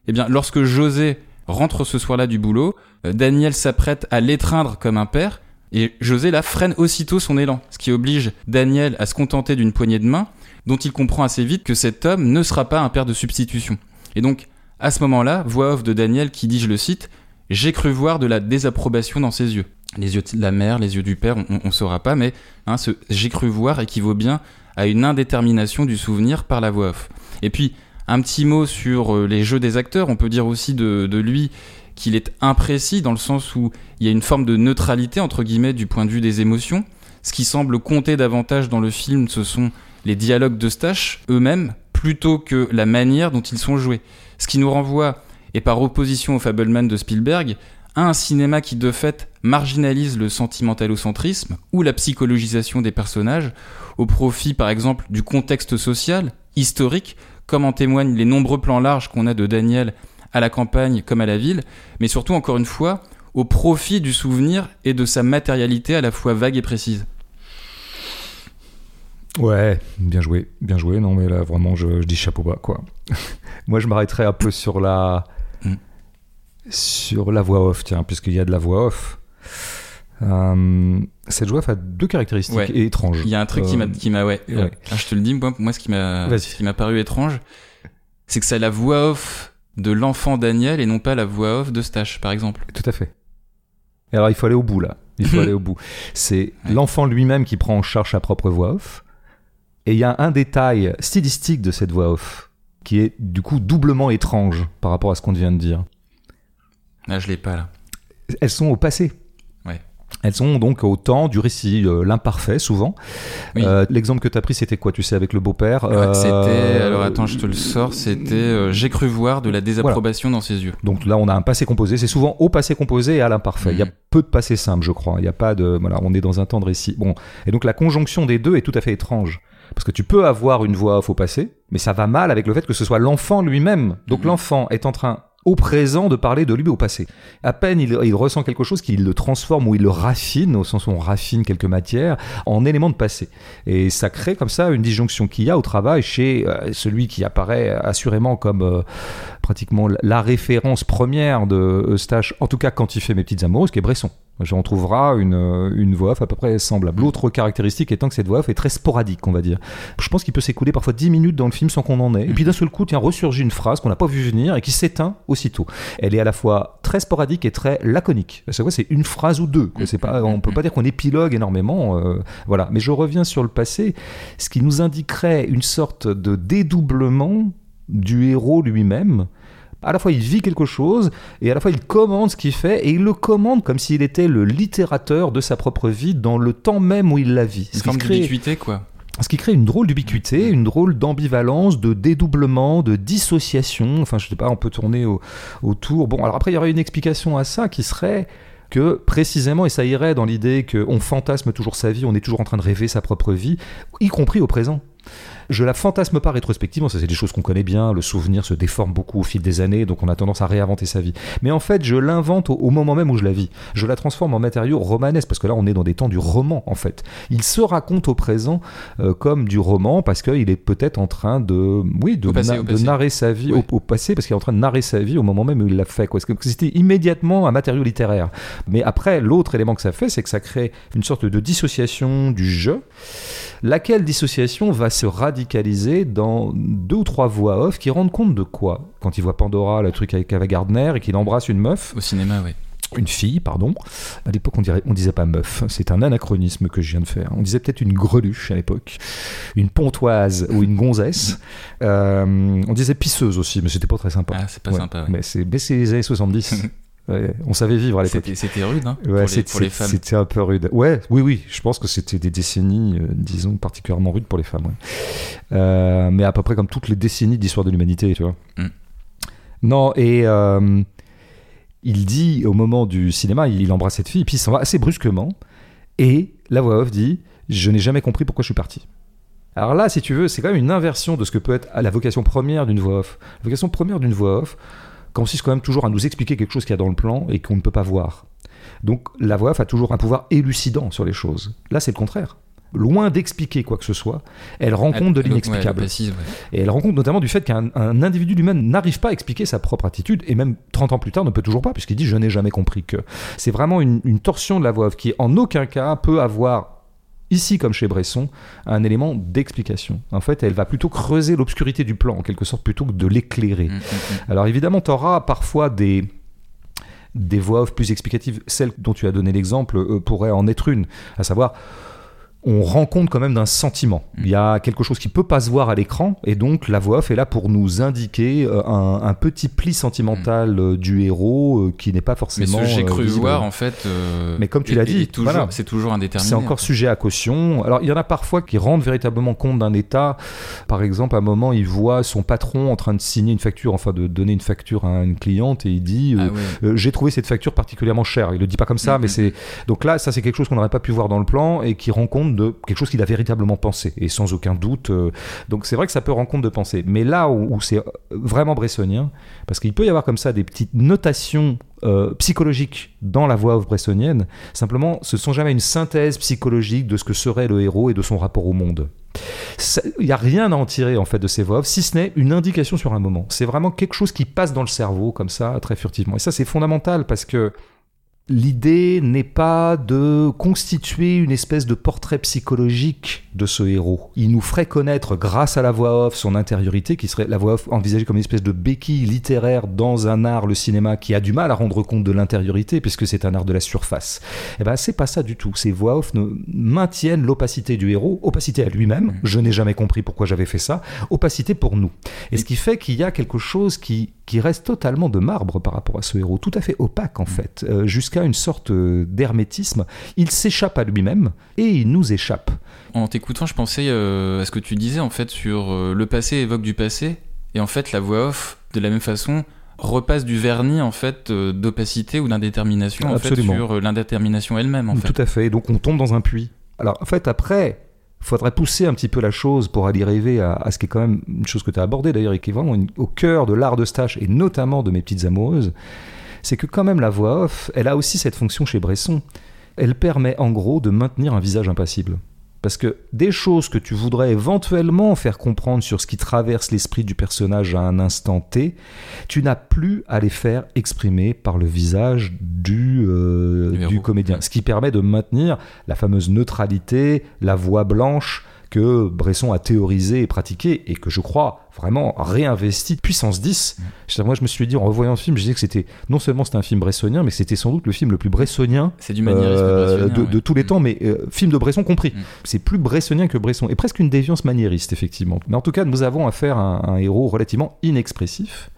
Eh bien, lorsque José rentre ce soir-là du boulot, euh, Daniel s'apprête à l'étreindre comme un père, et José là freine aussitôt son élan, ce qui oblige Daniel à se contenter d'une poignée de main, dont il comprend assez vite que cet homme ne sera pas un père de substitution. Et donc, à ce moment-là, voix off de Daniel qui dit, je le cite, J'ai cru voir de la désapprobation dans ses yeux. Les yeux de la mère, les yeux du père, on, on saura pas, mais hein, ce j'ai cru voir équivaut bien à une indétermination du souvenir par la voix off. Et puis, un petit mot sur euh, les jeux des acteurs, on peut dire aussi de, lui qu'il est imprécis dans le sens où il y a une forme de neutralité, entre guillemets, du point de vue des émotions. Ce qui semble compter davantage dans le film, ce sont les dialogues de Stache eux-mêmes, plutôt que la manière dont ils sont joués. Ce qui nous renvoie, et par opposition au Fableman de Spielberg, à un cinéma qui de fait marginalise le sentimentalocentrisme ou la psychologisation des personnages au profit par exemple du contexte social, historique, comme en témoignent les nombreux plans larges qu'on a de Daniel à la campagne comme à la ville, mais surtout encore une fois au profit du souvenir et de sa matérialité à la fois vague et précise. Ouais, bien joué, bien joué. Non, mais là, vraiment, je, je dis chapeau bas, quoi. Moi, je m'arrêterais un peu sur la. Mm. Sur la voix off, tiens, puisqu'il y a de la voix off. Euh, cette voix off a deux caractéristiques Ouais. étranges. Il y a un truc qui m'a, Euh, qui m'a, ouais, ouais. ah, je te le dis, moi, moi, ce qui m'a, ce qui m'a paru étrange, c'est que c'est la voix off de l'enfant Daniel et non pas la voix off de Stache, par exemple. Tout à fait. Et alors, il faut aller au bout, là. Il faut aller au bout. C'est Ouais. l'enfant lui-même qui prend en charge sa propre voix off. Et il y a un détail stylistique de cette voix off qui est du coup doublement étrange par rapport à ce qu'on vient de dire. Là, je l'ai pas là. Elles sont au passé. Elles sont donc au temps du récit, euh, l'imparfait souvent. Oui. Euh, L'exemple que tu as pris, c'était quoi, tu sais, avec le beau-père Ouais, Euh, C'était, alors attends, je te le sors, c'était euh, J'ai cru voir de la désapprobation dans ses yeux. Donc là, on a un passé composé. C'est souvent au passé composé et à l'imparfait. Il y a peu de passé simple, je crois. Il y a pas de. Voilà, on est dans un temps de récit. Bon, et donc la conjonction des deux est tout à fait étrange. Parce que tu peux avoir une voix off au passé, mais ça va mal avec le fait que ce soit l'enfant lui-même. Donc Mhm. l'enfant est en train au présent de parler de lui au passé. À peine il, ressent quelque chose qu'il le transforme ou il le raffine, au sens où on raffine quelques matières, en élément de passé. Et ça crée comme ça une disjonction qu'il y a au travail chez euh, celui qui apparaît assurément comme euh, pratiquement la référence première de Eustache, en tout cas quand il fait Mes Petites Amoureuses, qui est Bresson. On trouvera une, une voix off à peu près semblable. L'autre caractéristique étant que cette voix off est très sporadique, on va dire. Je pense qu'il peut s'écouler parfois 10 minutes dans le film sans qu'on en ait. Et puis d'un seul coup, tiens, ressurgit une phrase qu'on n'a pas vu venir et qui s'éteint aussitôt. Elle est à la fois très sporadique et très laconique. À chaque fois, c'est une phrase ou deux. pas, on peut pas dire qu'on épilogue énormément. euh, voilà. Mais je reviens sur le passé, ce qui nous indiquerait une sorte de dédoublement du héros lui-même. À la fois, il vit quelque chose et à la fois, il commande ce qu'il fait et il le commande comme s'il était le littérateur de sa propre vie dans le temps même où il la vit. Une Ce forme crée- quoi. ce qui crée une drôle d'ubiquité, une drôle d'ambivalence, de dédoublement, de dissociation. Enfin, je sais pas, on peut tourner au- autour. Bon, alors après, il y aurait une explication à ça qui serait que précisément, et ça irait dans l'idée qu'on fantasme toujours sa vie, on est toujours en train de rêver sa propre vie, y compris au présent. Je la fantasme pas rétrospectivement, ça c'est des choses qu'on connaît bien, le souvenir se déforme beaucoup au fil des années, donc on a tendance à réinventer sa vie. Mais en fait, je l'invente au, au moment même où je la vis. Je la transforme en matériau romanesque, parce que là on est dans des temps du roman en fait. Il se raconte au présent euh, comme du roman, parce qu'il est peut-être en train de, oui, de, passé, na- narrer sa vie au, au passé, parce qu'il est en train de narrer sa vie au moment même où il l'a fait. quoi. C'était immédiatement un matériau littéraire. Mais après, l'autre élément que ça fait, c'est que ça crée une sorte de dissociation du jeu, laquelle dissociation va se radicaliser dans deux ou trois voix off qui rendent compte de quoi Quand il voit Pandora, le truc avec Ava Gardner, et qu'il embrasse une meuf, Au cinéma, ouais. une fille, pardon. À l'époque, on dirait, on disait pas meuf. C'est un anachronisme que je viens de faire. On disait peut-être une greluche à l'époque, une pontoise ou une gonzesse. Euh, on disait pisseuse aussi, mais c'était pas très sympa. Ah, c'est pas Ouais. sympa, ouais. Mais c'est, mais c'est les années 70. Ouais, on savait vivre à l'époque. C'était rude, hein, Ouais, pour, les, c'est- pour les c'est- femmes. C'était un peu rude. Ouais, oui, oui. Je pense que c'était des décennies, euh, disons, particulièrement rudes pour les femmes. ouais. Euh, mais à peu près comme toutes les décennies d'histoire de l'humanité, tu vois. Mm. Non, et euh, il dit au moment du cinéma, il, il embrasse cette fille, et puis il s'en va assez brusquement. Et la voix off dit Je n'ai jamais compris pourquoi je suis parti. Alors là, si tu veux, c'est quand même une inversion de ce que peut être la vocation première d'une voix off. La vocation première d'une voix off consiste quand même toujours à nous expliquer quelque chose qu'il y a dans le plan et qu'on ne peut pas voir. Donc la voix off a toujours un pouvoir élucidant sur les choses. Là, c'est le contraire. Loin d'expliquer quoi que ce soit, elle rend compte de ouais, l'inexplicable. précise, ouais. Et elle rend compte notamment du fait qu'un un individu lui-même n'arrive pas à expliquer sa propre attitude, et même 30 ans plus tard ne peut toujours pas, puisqu'il dit Je n'ai jamais compris que. C'est vraiment une, une torsion de la voix off qui, en aucun cas, peut avoir, ici comme chez Bresson, un élément d'explication. En fait, elle va plutôt creuser l'obscurité du plan, en quelque sorte, plutôt que de l'éclairer. Mm, mm, mm. Alors évidemment, tu auras parfois des des voix off plus explicatives. Celle dont tu as donné l'exemple euh, pourrait en être une, à savoir on rend compte quand même d'un sentiment. Mm. Il y a quelque chose qui peut pas se voir à l'écran, et donc la voix off est là pour nous indiquer euh, un, un petit pli sentimental euh, du héros euh, qui n'est pas Mais forcément. ce j'ai cru visible. voir, en fait. euh, Mais comme tu l'as dit, voilà. c'est toujours indéterminé. C'est encore sujet à caution. Alors, il y en a parfois qui rendent véritablement compte d'un état. Par exemple, à un moment, il voit son patron en train de signer une facture, enfin de donner une facture à une cliente, et il dit euh, Ah ouais. J'ai trouvé cette facture particulièrement chère. Il le dit pas comme ça, Mhm. mais c'est. Donc là, ça, c'est quelque chose qu'on n'aurait pas pu voir dans le plan et qui rend compte de quelque chose qu'il a véritablement pensé, et sans aucun doute. euh, Donc, c'est vrai que ça peut rendre compte de penser. Mais là où, c'est euh, vraiment bressonien, parce qu'il peut y avoir comme ça des petites notations euh, psychologiques dans la voix bressonienne, simplement, ce sont jamais une synthèse psychologique de ce que serait le héros et de son rapport au monde. Il n'y a rien à en tirer en fait de ces voix off, si ce n'est une indication sur un moment. C'est vraiment quelque chose qui passe dans le cerveau comme ça, très furtivement. Et ça, c'est fondamental parce que L'idée n'est pas de constituer une espèce de portrait psychologique de ce héros. Il nous ferait connaître, grâce à la voix off, son intériorité, qui serait la voix off envisagée comme une espèce de béquille littéraire dans un art, le cinéma, qui a du mal à rendre compte de l'intériorité, puisque c'est un art de la surface. Eh ben, c'est pas ça du tout. Ces voix off maintiennent l'opacité du héros, opacité à lui-même. Mmh. Je n'ai jamais compris pourquoi j'avais fait ça. Opacité pour nous. Et ce qui fait qu'il y a quelque chose qui, qui reste totalement de marbre par rapport à ce héros, tout à fait opaque en mmh. fait, euh, jusqu'à une sorte euh, d'hermétisme. Il s'échappe à lui-même et il nous échappe. En t'écoutant, je pensais euh, à ce que tu disais en fait sur euh, le passé évoque du passé et en fait la voix off de la même façon repasse du vernis en fait d'opacité ou d'indétermination en fait, sur l'indétermination elle-même en Tout à fait. Donc on tombe dans un puits. Alors en fait après faudrait pousser un petit peu la chose pour aller rêver à, ce qui est quand même une chose que tu as abordée d'ailleurs et qui est vraiment au cœur de l'art de Stache et notamment de mes petites amoureuses, c'est que quand même la voix off, elle a aussi cette fonction chez Bresson. Elle permet en gros de maintenir un visage impassible. Parce que des choses que tu voudrais éventuellement faire comprendre sur ce qui traverse l'esprit du personnage à un instant T, tu n'as plus à les faire exprimer par le visage du, euh, du comédien. Ce qui permet de maintenir la fameuse neutralité, la voix blanche, que Bresson a théorisé et pratiqué et que je crois vraiment réinvesti puissance 10. Mm. Moi, je me suis dit en revoyant le film, je disais que c'était non seulement c'était un film bressonien, mais c'était sans doute le film le plus bressonien, du euh, de, tous les mm. temps, mais euh, film de Bresson compris. Mm. C'est plus bressonien que Bresson et presque une déviance maniériste effectivement. Mais en tout cas, nous avons affaire à un, héros relativement inexpressif,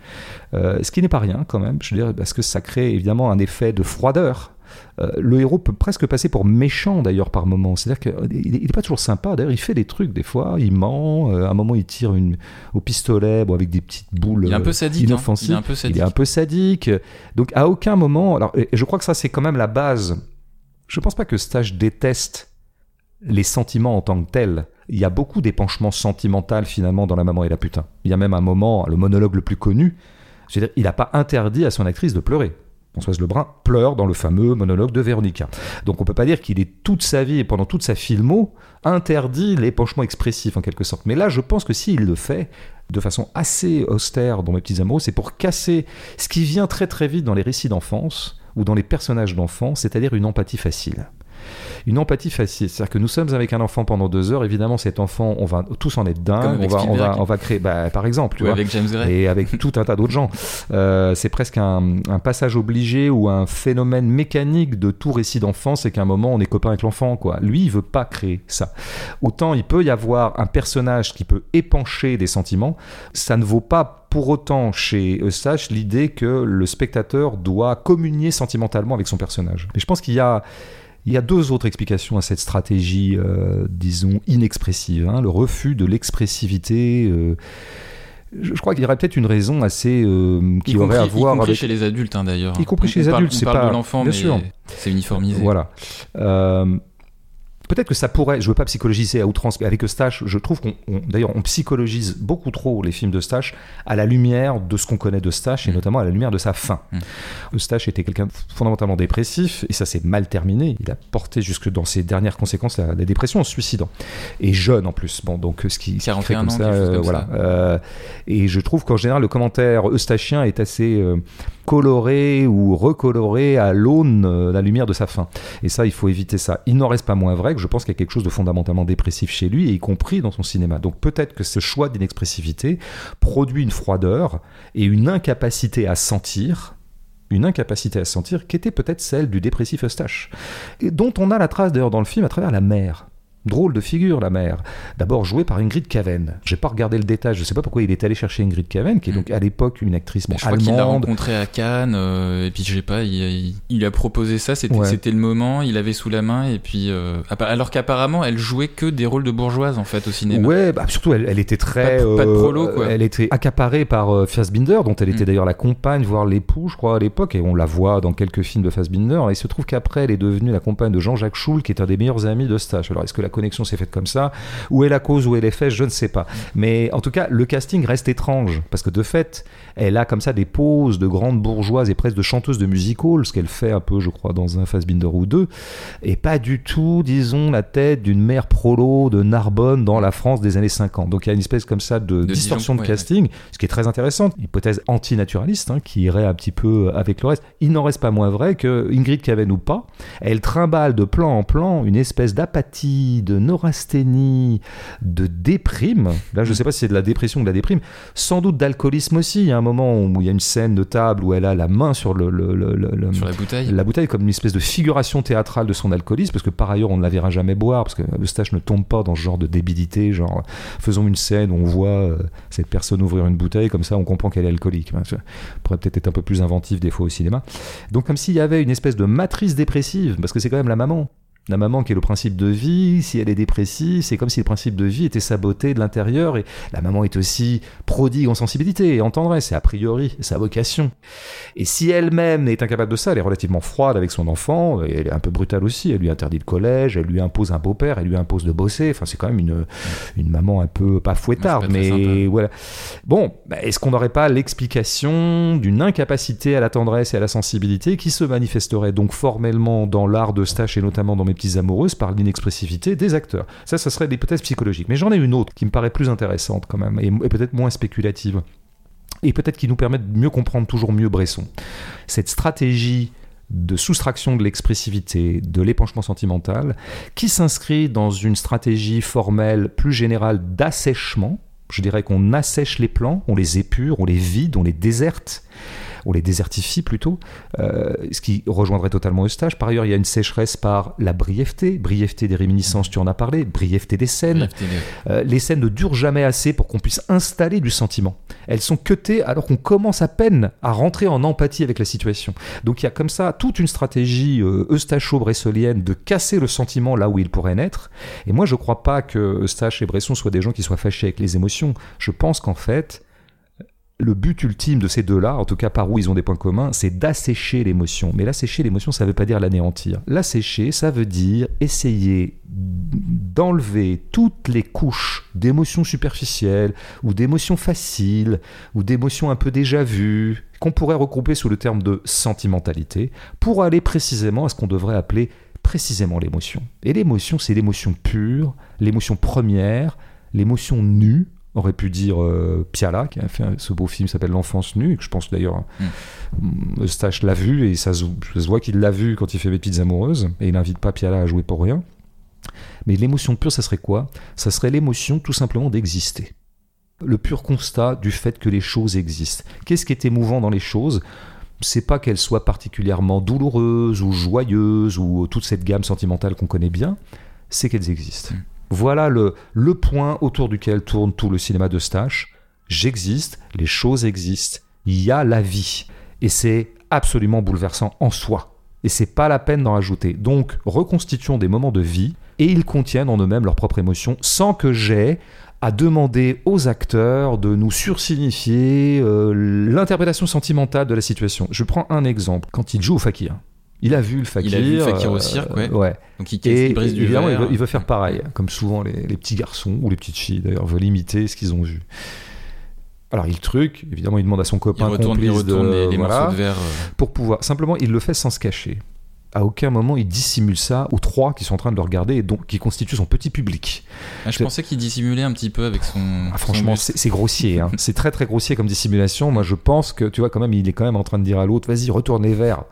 euh, ce qui n'est pas rien quand même. Je veux dire parce que ça crée évidemment un effet de froideur euh, le héros peut presque passer pour méchant d'ailleurs par moments. C'est-à-dire qu'il n'est pas toujours sympa. D'ailleurs, il fait des trucs des fois. Il ment. Euh, à un moment, il tire une, au pistolet bon, avec des petites boules. Il est un peu sadique. Hein. Il, est un peu sadique. il est un peu sadique. Donc, à aucun moment. Alors, et je crois que ça, c'est quand même la base. Je ne pense pas que Stage déteste les sentiments en tant que tels. Il y a beaucoup d'épanchements sentimentaux finalement dans La Maman et la Putain. Il y a même un moment, le monologue le plus connu, c'est-à-dire il n'a pas interdit à son actrice de pleurer. Françoise Lebrun pleure dans le fameux monologue de Véronica. Donc on peut pas dire qu'il est toute sa vie et pendant toute sa filmo interdit l'épanchement expressif en quelque sorte. Mais là, je pense que s'il le fait de façon assez austère dans Mes petits amoureux, c'est pour casser ce qui vient très très vite dans les récits d'enfance ou dans les personnages d'enfance, c'est-à-dire une empathie facile une empathie facile. C'est-à-dire que nous sommes avec un enfant pendant deux heures. Évidemment, cet enfant, on va tous en être dingue. On va, on va, on va créer, bah, par exemple, tu vois, avec James Gray. et avec tout un tas d'autres gens. Euh, c'est presque un, passage obligé ou un phénomène mécanique de tout récit d'enfance, c'est qu'à un moment, on est copain avec l'enfant, quoi. Lui, il veut pas créer ça. Autant il peut y avoir un personnage qui peut épancher des sentiments, ça ne vaut pas pour autant chez Eustache l'idée que le spectateur doit communier sentimentalement avec son personnage. Mais je pense qu'il y a il y a deux autres explications à cette stratégie, euh, disons, inexpressive. Hein. le refus de l'expressivité. Euh, je crois qu'il y aurait peut-être une raison assez euh, qui aurait à voir y compris chez les adultes hein, d'ailleurs. Y compris chez les adultes, c'est pas l'enfant, mais c'est uniformisé. Voilà. Peut-être que ça pourrait, je veux pas psychologiser à outrance, mais avec Eustache, je trouve qu'on, d'ailleurs, on psychologise beaucoup trop les films de Eustache à la lumière de ce qu'on connaît de Eustache et mm. notamment à la lumière de sa fin. Mm. Eustache était quelqu'un fondamentalement dépressif et ça s'est mal terminé. Il a porté jusque dans ses dernières conséquences la, dépression en se suicidant et jeune en plus. Bon, donc ce qui, crée comme ça, euh, voilà. Euh, et je trouve qu'en général, le commentaire eustachien est assez euh, coloré ou recoloré à l'aune, euh, la lumière de sa fin. Et ça, il faut éviter ça. Il n'en reste pas moins vrai que je pense qu'il y a quelque chose de fondamentalement dépressif chez lui, y compris dans son cinéma. Donc peut-être que ce choix d'inexpressivité produit une froideur et une incapacité à sentir une incapacité à sentir qui était peut-être celle du dépressif Eustache, et dont on a la trace d'ailleurs dans le film à travers la mère. Drôle de figure, la mère. D'abord jouée par Ingrid Caven. J'ai pas regardé le détail, je sais pas pourquoi il est allé chercher Ingrid Caven, qui est donc à l'époque une actrice bon, je allemande. qu'il l'a rencontrée à Cannes, euh, et puis je sais pas, il, a proposé ça, c'était le moment, il avait sous la main, et puis. Euh, alors qu'apparemment, elle jouait que des rôles de bourgeoise, en fait, au cinéma. Ouais, bah, surtout, elle, était très. Pas, de euh, prolo, quoi. Elle était accaparée par Fassbinder, dont elle était mm. d'ailleurs la compagne, voire l'époux, je crois, à l'époque, et on la voit dans quelques films de Fassbinder. Et il se trouve qu'après, elle est devenue la compagne de Jean-Jacques Schul, qui est un des meilleurs amis de Stache. Alors, est-ce que la connexion s'est faite comme ça. Où est la cause, où est l'effet, je ne sais pas. Mais en tout cas, le casting reste étrange parce que de fait, elle a comme ça des poses de grande bourgeoise et presque de chanteuse de music hall, ce qu'elle fait un peu, je crois, dans un Fassbinder ou deux, et pas du tout, disons, la tête d'une mère prolo de Narbonne dans la France des années 50. Donc il y a une espèce comme ça de, distorsion de casting, ce qui est très intéressant, hypothèse antinaturaliste hein, qui irait un petit peu avec le reste. Il n'en reste pas moins vrai que Ingrid Caven ou pas, elle trimballe de plan en plan une espèce d'apathie, de neurasthénie, de déprime. Là, je ne sais pas si c'est de la dépression ou de la déprime, sans doute d'alcoolisme aussi. Il y a un moment où il y a une scène notable où elle a la main sur le, sur la bouteille, la bouteille comme une espèce de figuration théâtrale de son alcoolisme, parce que par ailleurs on ne la verra jamais boire, parce que Eustache ne tombe pas dans ce genre de débilité, genre faisons une scène où on voit euh, cette personne ouvrir une bouteille, comme ça on comprend qu'elle est alcoolique. On pourrait peut-être être un peu plus inventif des fois au cinéma. Donc comme s'il y avait une espèce de matrice dépressive, parce que c'est quand même la maman. La maman qui est le principe de vie, si elle est dépressive, c'est comme si le principe de vie était saboté de l'intérieur. Et la maman est aussi prodigue en sensibilité et en tendresse, c'est a priori sa vocation. Et si elle-même est incapable de ça, elle est relativement froide avec son enfant, et elle est un peu brutale aussi. Elle lui interdit le collège, elle lui impose un beau-père, elle lui impose de bosser. Enfin, c'est quand même une, une maman un peu, pas fouettarde, mais voilà. Bon, bah, est-ce qu'on n'aurait pas l'explication d'une incapacité à la tendresse et à la sensibilité qui se manifesterait donc formellement dans l'art de Stache et notamment dans mes petites amoureuses par l'inexpressivité des acteurs. Ça, ça serait l'hypothèse psychologique. Mais j'en ai une autre qui me paraît plus intéressante quand même, et, peut-être moins spéculative. Et peut-être qui nous permet de mieux comprendre toujours mieux Bresson. Cette stratégie de soustraction de l'expressivité, de l'épanchement sentimental, qui s'inscrit dans une stratégie formelle plus générale d'assèchement. Je dirais qu'on assèche les plans, on les épure, on les vide, on les déserte, on les désertifie plutôt, euh, ce qui rejoindrait totalement Eustache. Par ailleurs, il y a une sécheresse par la brièveté, brièveté des réminiscences, tu en as parlé, brièveté des scènes. Euh, les scènes ne durent jamais assez pour qu'on puisse installer du sentiment. Elles sont cutées alors qu'on commence à peine à rentrer en empathie avec la situation. Donc il y a comme ça toute une stratégie euh, eustacho-bressolienne de casser le sentiment là où il pourrait naître. Et moi, je ne crois pas que Eustache et Bresson soient des gens qui soient fâchés avec les émotions. Je pense qu'en fait, le but ultime de ces deux-là, en tout cas par où ils ont des points communs, c'est d'assécher l'émotion. Mais l'assécher l'émotion, ça ne veut pas dire l'anéantir. L'assécher, ça veut dire essayer d'enlever toutes les couches d'émotions superficielles, ou d'émotions faciles, ou d'émotions un peu déjà vues, qu'on pourrait regrouper sous le terme de sentimentalité, pour aller précisément à ce qu'on devrait appeler précisément l'émotion. Et l'émotion, c'est l'émotion pure, l'émotion première, l'émotion nue, aurait pu dire euh, Piala, qui a fait ce beau film qui s'appelle L'enfance nue, et que je pense d'ailleurs mm. Eustache l'a vu, et ça se, voit qu'il l'a vu quand il fait Mes petites amoureuses, et il n'invite pas Piala à jouer pour rien. Mais l'émotion pure, ça serait quoi? Ça serait l'émotion tout simplement d'exister. Le pur constat du fait que les choses existent. Qu'est-ce qui est émouvant dans les choses? C'est pas qu'elles soient particulièrement douloureuses ou joyeuses ou toute cette gamme sentimentale qu'on connaît bien, c'est qu'elles existent. Mm. Voilà le, le point autour duquel tourne tout le cinéma de Stache. J'existe, les choses existent, il y a la vie. Et c'est absolument bouleversant en soi. Et c'est pas la peine d'en rajouter. Donc, reconstituons des moments de vie et ils contiennent en eux-mêmes leurs propres émotions sans que j'aie à demander aux acteurs de nous sursignifier euh, l'interprétation sentimentale de la situation. Je prends un exemple. Quand il joue au fakir, il a vu le fakir. Il a vu le fakir au cirque, euh, ouais. Donc il, et, brise du évidemment, il veut, faire pareil, comme souvent les, petits garçons ou les petites filles d'ailleurs veulent imiter ce qu'ils ont vu. Alors il truc, évidemment, il demande à son copain il retourne, il retourne les, les morceaux de verre. Euh. Pour pouvoir, simplement, il le fait sans se cacher. À aucun moment il dissimule ça aux trois qui sont en train de le regarder et donc qui constituent son petit public. Ah, je pensais qu'il dissimulait un petit peu avec son. Ah, franchement, c'est grossier. Hein. c'est très très grossier comme dissimulation. Moi, je pense que tu vois quand même, il est quand même en train de dire à l'autre, vas-y, retourne les verres.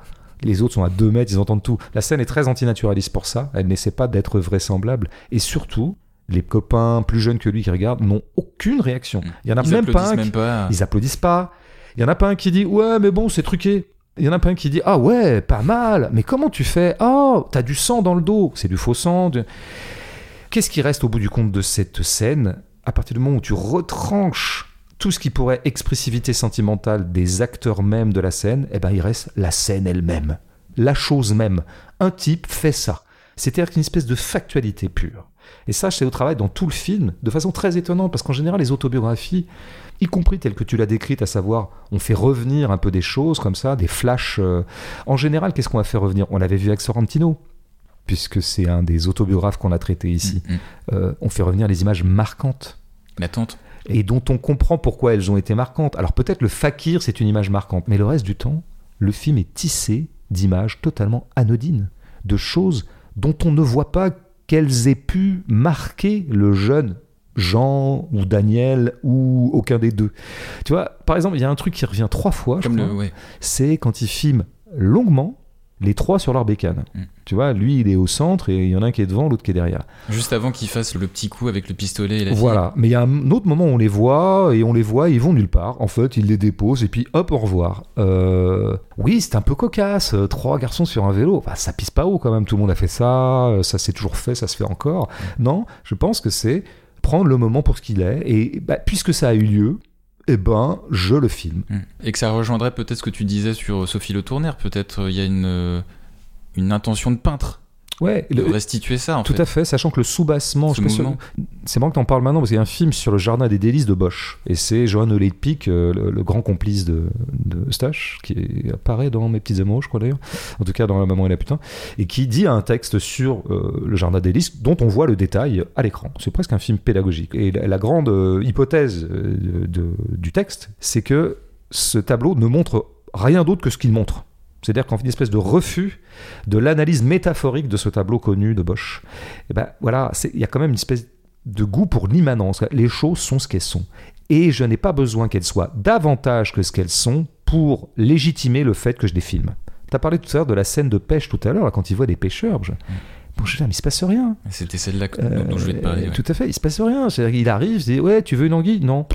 Les autres sont à 2 mètres, ils entendent tout. La scène est très antinaturaliste pour ça. Elle n'essaie pas d'être vraisemblable. Et surtout, les copains plus jeunes que lui qui regardent n'ont aucune réaction. Mm. Il y en a même pas, même pas. Ils applaudissent pas. Il y en a pas un qui dit ouais mais bon c'est truqué. Il y en a pas un qui dit ah ouais pas mal. Mais comment tu fais? Oh t'as du sang dans le dos. C'est du faux sang. Qu'est-ce qui reste au bout du compte de cette scène? À partir du moment où tu retranches tout ce qui pourrait expressivité sentimentale des acteurs même de la scène, eh ben il reste la scène elle-même, la chose même. Un type fait ça. C'est-à-dire qu'une espèce de factualité pure. Et ça, c'est au travail dans tout le film, de façon très étonnante, parce qu'en général, les autobiographies, y compris telles que tu l'as décrite, à savoir, on fait revenir un peu des choses comme ça, des flashs. Euh, en général, qu'est-ce qu'on a fait revenir? On l'avait vu avec Sorrentino. puisque c'est un des autobiographes qu'on a traité ici, Mm, mm. euh, on fait revenir les images marquantes La tante. Et dont on comprend pourquoi elles ont été marquantes. Alors peut-être le fakir, c'est une image marquante, mais le reste du temps, le film est tissé d'images totalement anodines, de choses dont on ne voit pas qu'elles aient pu marquer le jeune Jean ou Daniel ou aucun des deux. Tu vois, par exemple, il y a un truc qui revient trois fois, je crois le, ouais. c'est quand ils filment longuement les trois sur leur bécane. Mm. Tu vois, lui, il est au centre et il y en a un qui est devant, l'autre qui est derrière. Juste avant qu'il fasse le petit coup avec le pistolet et la fille. Voilà. Mais il y a un autre moment où on les voit et on les voit, ils vont nulle part. En fait, ils les déposent et puis hop, au revoir. Euh, Oui, c'est un peu cocasse. euh, Trois garçons sur un vélo. Enfin, ça pisse pas haut quand même. Tout le monde a fait ça. euh, Ça s'est toujours fait, ça se fait encore. Non, je pense que c'est prendre le moment pour ce qu'il est. Et bah, puisque ça a eu lieu, eh ben, je le filme. Mm. Et que ça rejoindrait peut-être ce que tu disais sur Sophie Le Tournaire. Peut-être euh, il y a une, euh, une intention de peintre Ouais, de le- restituer ça en Tout fait. à fait, sachant que le soubassement, Ce c'est marrant que t'en parles maintenant parce qu'il y a un film sur le jardin des délices de Bosch et c'est Johan Oleipik, euh, le, le grand complice de, de Stache, qui apparaît dans Mes petits amoureux, je crois d'ailleurs, en tout cas dans La maman et la putain, et qui dit un texte sur euh, le jardin des délices dont on voit le détail à l'écran. C'est presque un film pédagogique. Et la, la grande euh, hypothèse de- de- du texte, c'est que ce tableau ne montre rien d'autre que ce qu'il montre. C'est-à-dire qu'en fait, une espèce de refus de l'analyse métaphorique de ce tableau connu de Bosch. Et ben voilà, il y a quand même une espèce de goût pour l'immanence. Les choses sont ce qu'elles sont. Et je n'ai pas besoin qu'elles soient davantage que ce qu'elles sont pour légitimer le fait que je les filme. Tu as parlé tout à l'heure de la scène de pêche tout à l'heure, quand il voit des pêcheurs. Je... Bon, je dis, mais il se passe rien. C'était celle-là Euh, dont je vais te parler. ouais. Tout à fait, il se passe rien. C'est-à-dire qu'il arrive, il dit Ouais, tu veux une anguille? Non.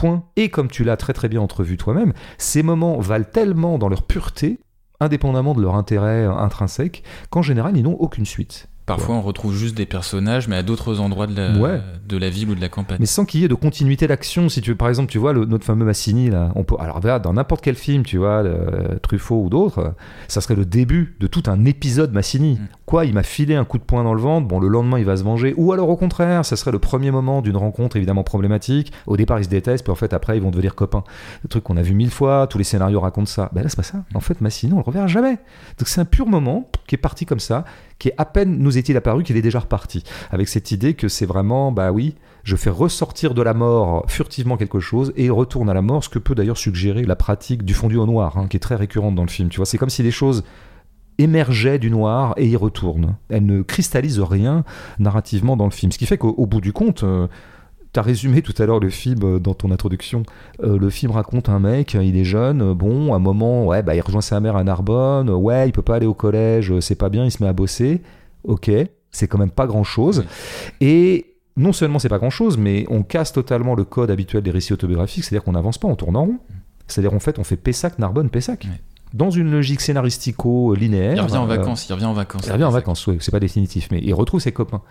Point. Et comme tu l'as très très bien entrevu toi-même, ces moments valent tellement dans leur pureté, indépendamment de leur intérêt intrinsèque, qu'en général, ils n'ont aucune suite. Parfois, on retrouve juste des personnages, mais à d'autres endroits de la, Ouais. de la ville ou de la campagne. Mais sans qu'il y ait de continuité d'action, si tu veux, par exemple, tu vois le- notre fameux Massini là, on peut, alors dans n'importe quel film, tu vois, le- Truffaut ou d'autres, ça serait le début de tout un épisode Massini. Mm. Quoi, il m'a filé un coup de poing dans le ventre, bon, le lendemain il va se venger, ou alors au contraire, ça serait le premier moment d'une rencontre évidemment problématique. Au départ ils se détestent, puis en fait après ils vont devenir copains. Le truc qu'on a vu mille fois, tous les scénarios racontent ça. Ben là c'est pas ça. En fait Massini on le reverra jamais. Donc c'est un pur moment qui est parti comme ça, qui est à peine nous est-il apparu qu'il est déjà reparti, avec cette idée que c'est vraiment, bah oui, je fais ressortir de la mort furtivement quelque chose et retourne à la mort, ce que peut d'ailleurs suggérer la pratique du fondu au noir, hein, qui est très récurrente dans le film. Tu vois, c'est comme si les choses émergeaient du noir et y retournent. Elles ne cristallisent rien narrativement dans le film. Ce qui fait qu'au au bout du compte, tu as résumé tout à l'heure le film euh, dans ton introduction. Euh, le film raconte un mec, il est jeune, euh, bon, à un moment, ouais, bah, il rejoint sa mère à Narbonne, ouais, il peut pas aller au collège, euh, c'est pas bien, il se met à bosser. Ok, c'est quand même pas grand chose. Et non seulement c'est pas grand chose, mais on casse totalement le code habituel des récits autobiographiques, c'est-à-dire qu'on n'avance pas, on tourne en rond. C'est-à-dire en fait, on fait Pessac, Narbonne, Pessac. Dans une logique scénaristico-linéaire. Il revient en euh, vacances, il revient en vacances. il revient en vacances, oui, c'est pas définitif, mais il retrouve ses copains.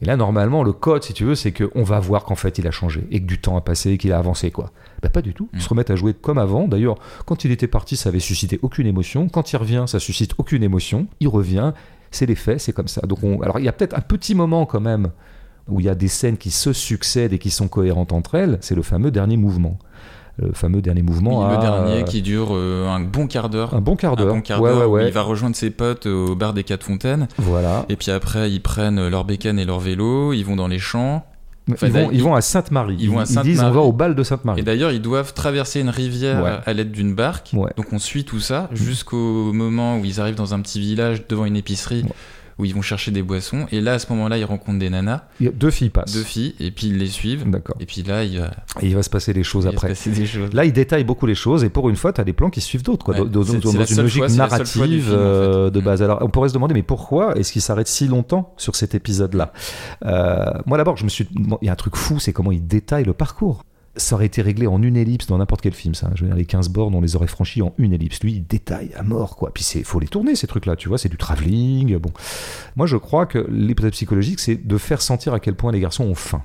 Et là, normalement, le code, si tu veux, c'est qu'on va voir qu'en fait, il a changé et que du temps a passé, qu'il a avancé, quoi. Bah, pas du tout. Ils Mm. se remettent à jouer comme avant. D'ailleurs, quand il était parti, ça avait suscité aucune émotion. Quand il revient, ça suscite aucune émotion. Il revient, c'est les faits, c'est comme ça. Donc, on... alors, il y a peut-être un petit moment quand même où il y a des scènes qui se succèdent et qui sont cohérentes entre elles. C'est le fameux dernier mouvement. Le fameux dernier mouvement. Oui, le dernier qui dure euh, un bon quart d'heure. Un bon quart d'heure. bon quart Ouais, d'heure ouais, où ouais. il va rejoindre ses potes au bar des Quatre Fontaines. Voilà. Et puis après, ils prennent leur bécane et leur vélo, ils vont dans les champs. Enfin, ils, vont, ils vont à Sainte-Marie. ils disent on va au bal de Et Sainte-Marie. d'ailleurs, ils doivent traverser une rivière Ouais. à l'aide d'une barque. Ouais. Donc on suit tout ça jusqu'au moment où ils arrivent dans un petit village devant une épicerie Ouais. Où ils vont chercher des boissons. Et là, à ce moment-là, ils rencontrent des nanas, Deux filles passent. deux filles, et puis ils les suivent. D'accord. Et puis là, il va, Et il va se passer des choses il va se après. passer des choses. Là, il détaille beaucoup les choses et pour une fois, tu as des plans qui suivent d'autres, quoi, Ouais, dans, une logique fois- narrative film, en fait. euh, de Mm. base. Alors, on pourrait se demander, mais pourquoi est-ce qu'il s'arrête si longtemps sur cet épisode-là? Euh, Moi, d'abord, je me suis, il y a un truc fou, c'est comment il détaille le parcours. Ça aurait été réglé en une ellipse dans n'importe quel film, ça. Je veux dire, les 15 bornes, on les aurait franchis en une ellipse. Lui, il détaille à mort, quoi. Puis il faut les tourner, ces trucs-là, tu vois, c'est du travelling. Bon. Moi, je crois que l'hypothèse psychologique, c'est de faire sentir à quel point les garçons ont faim.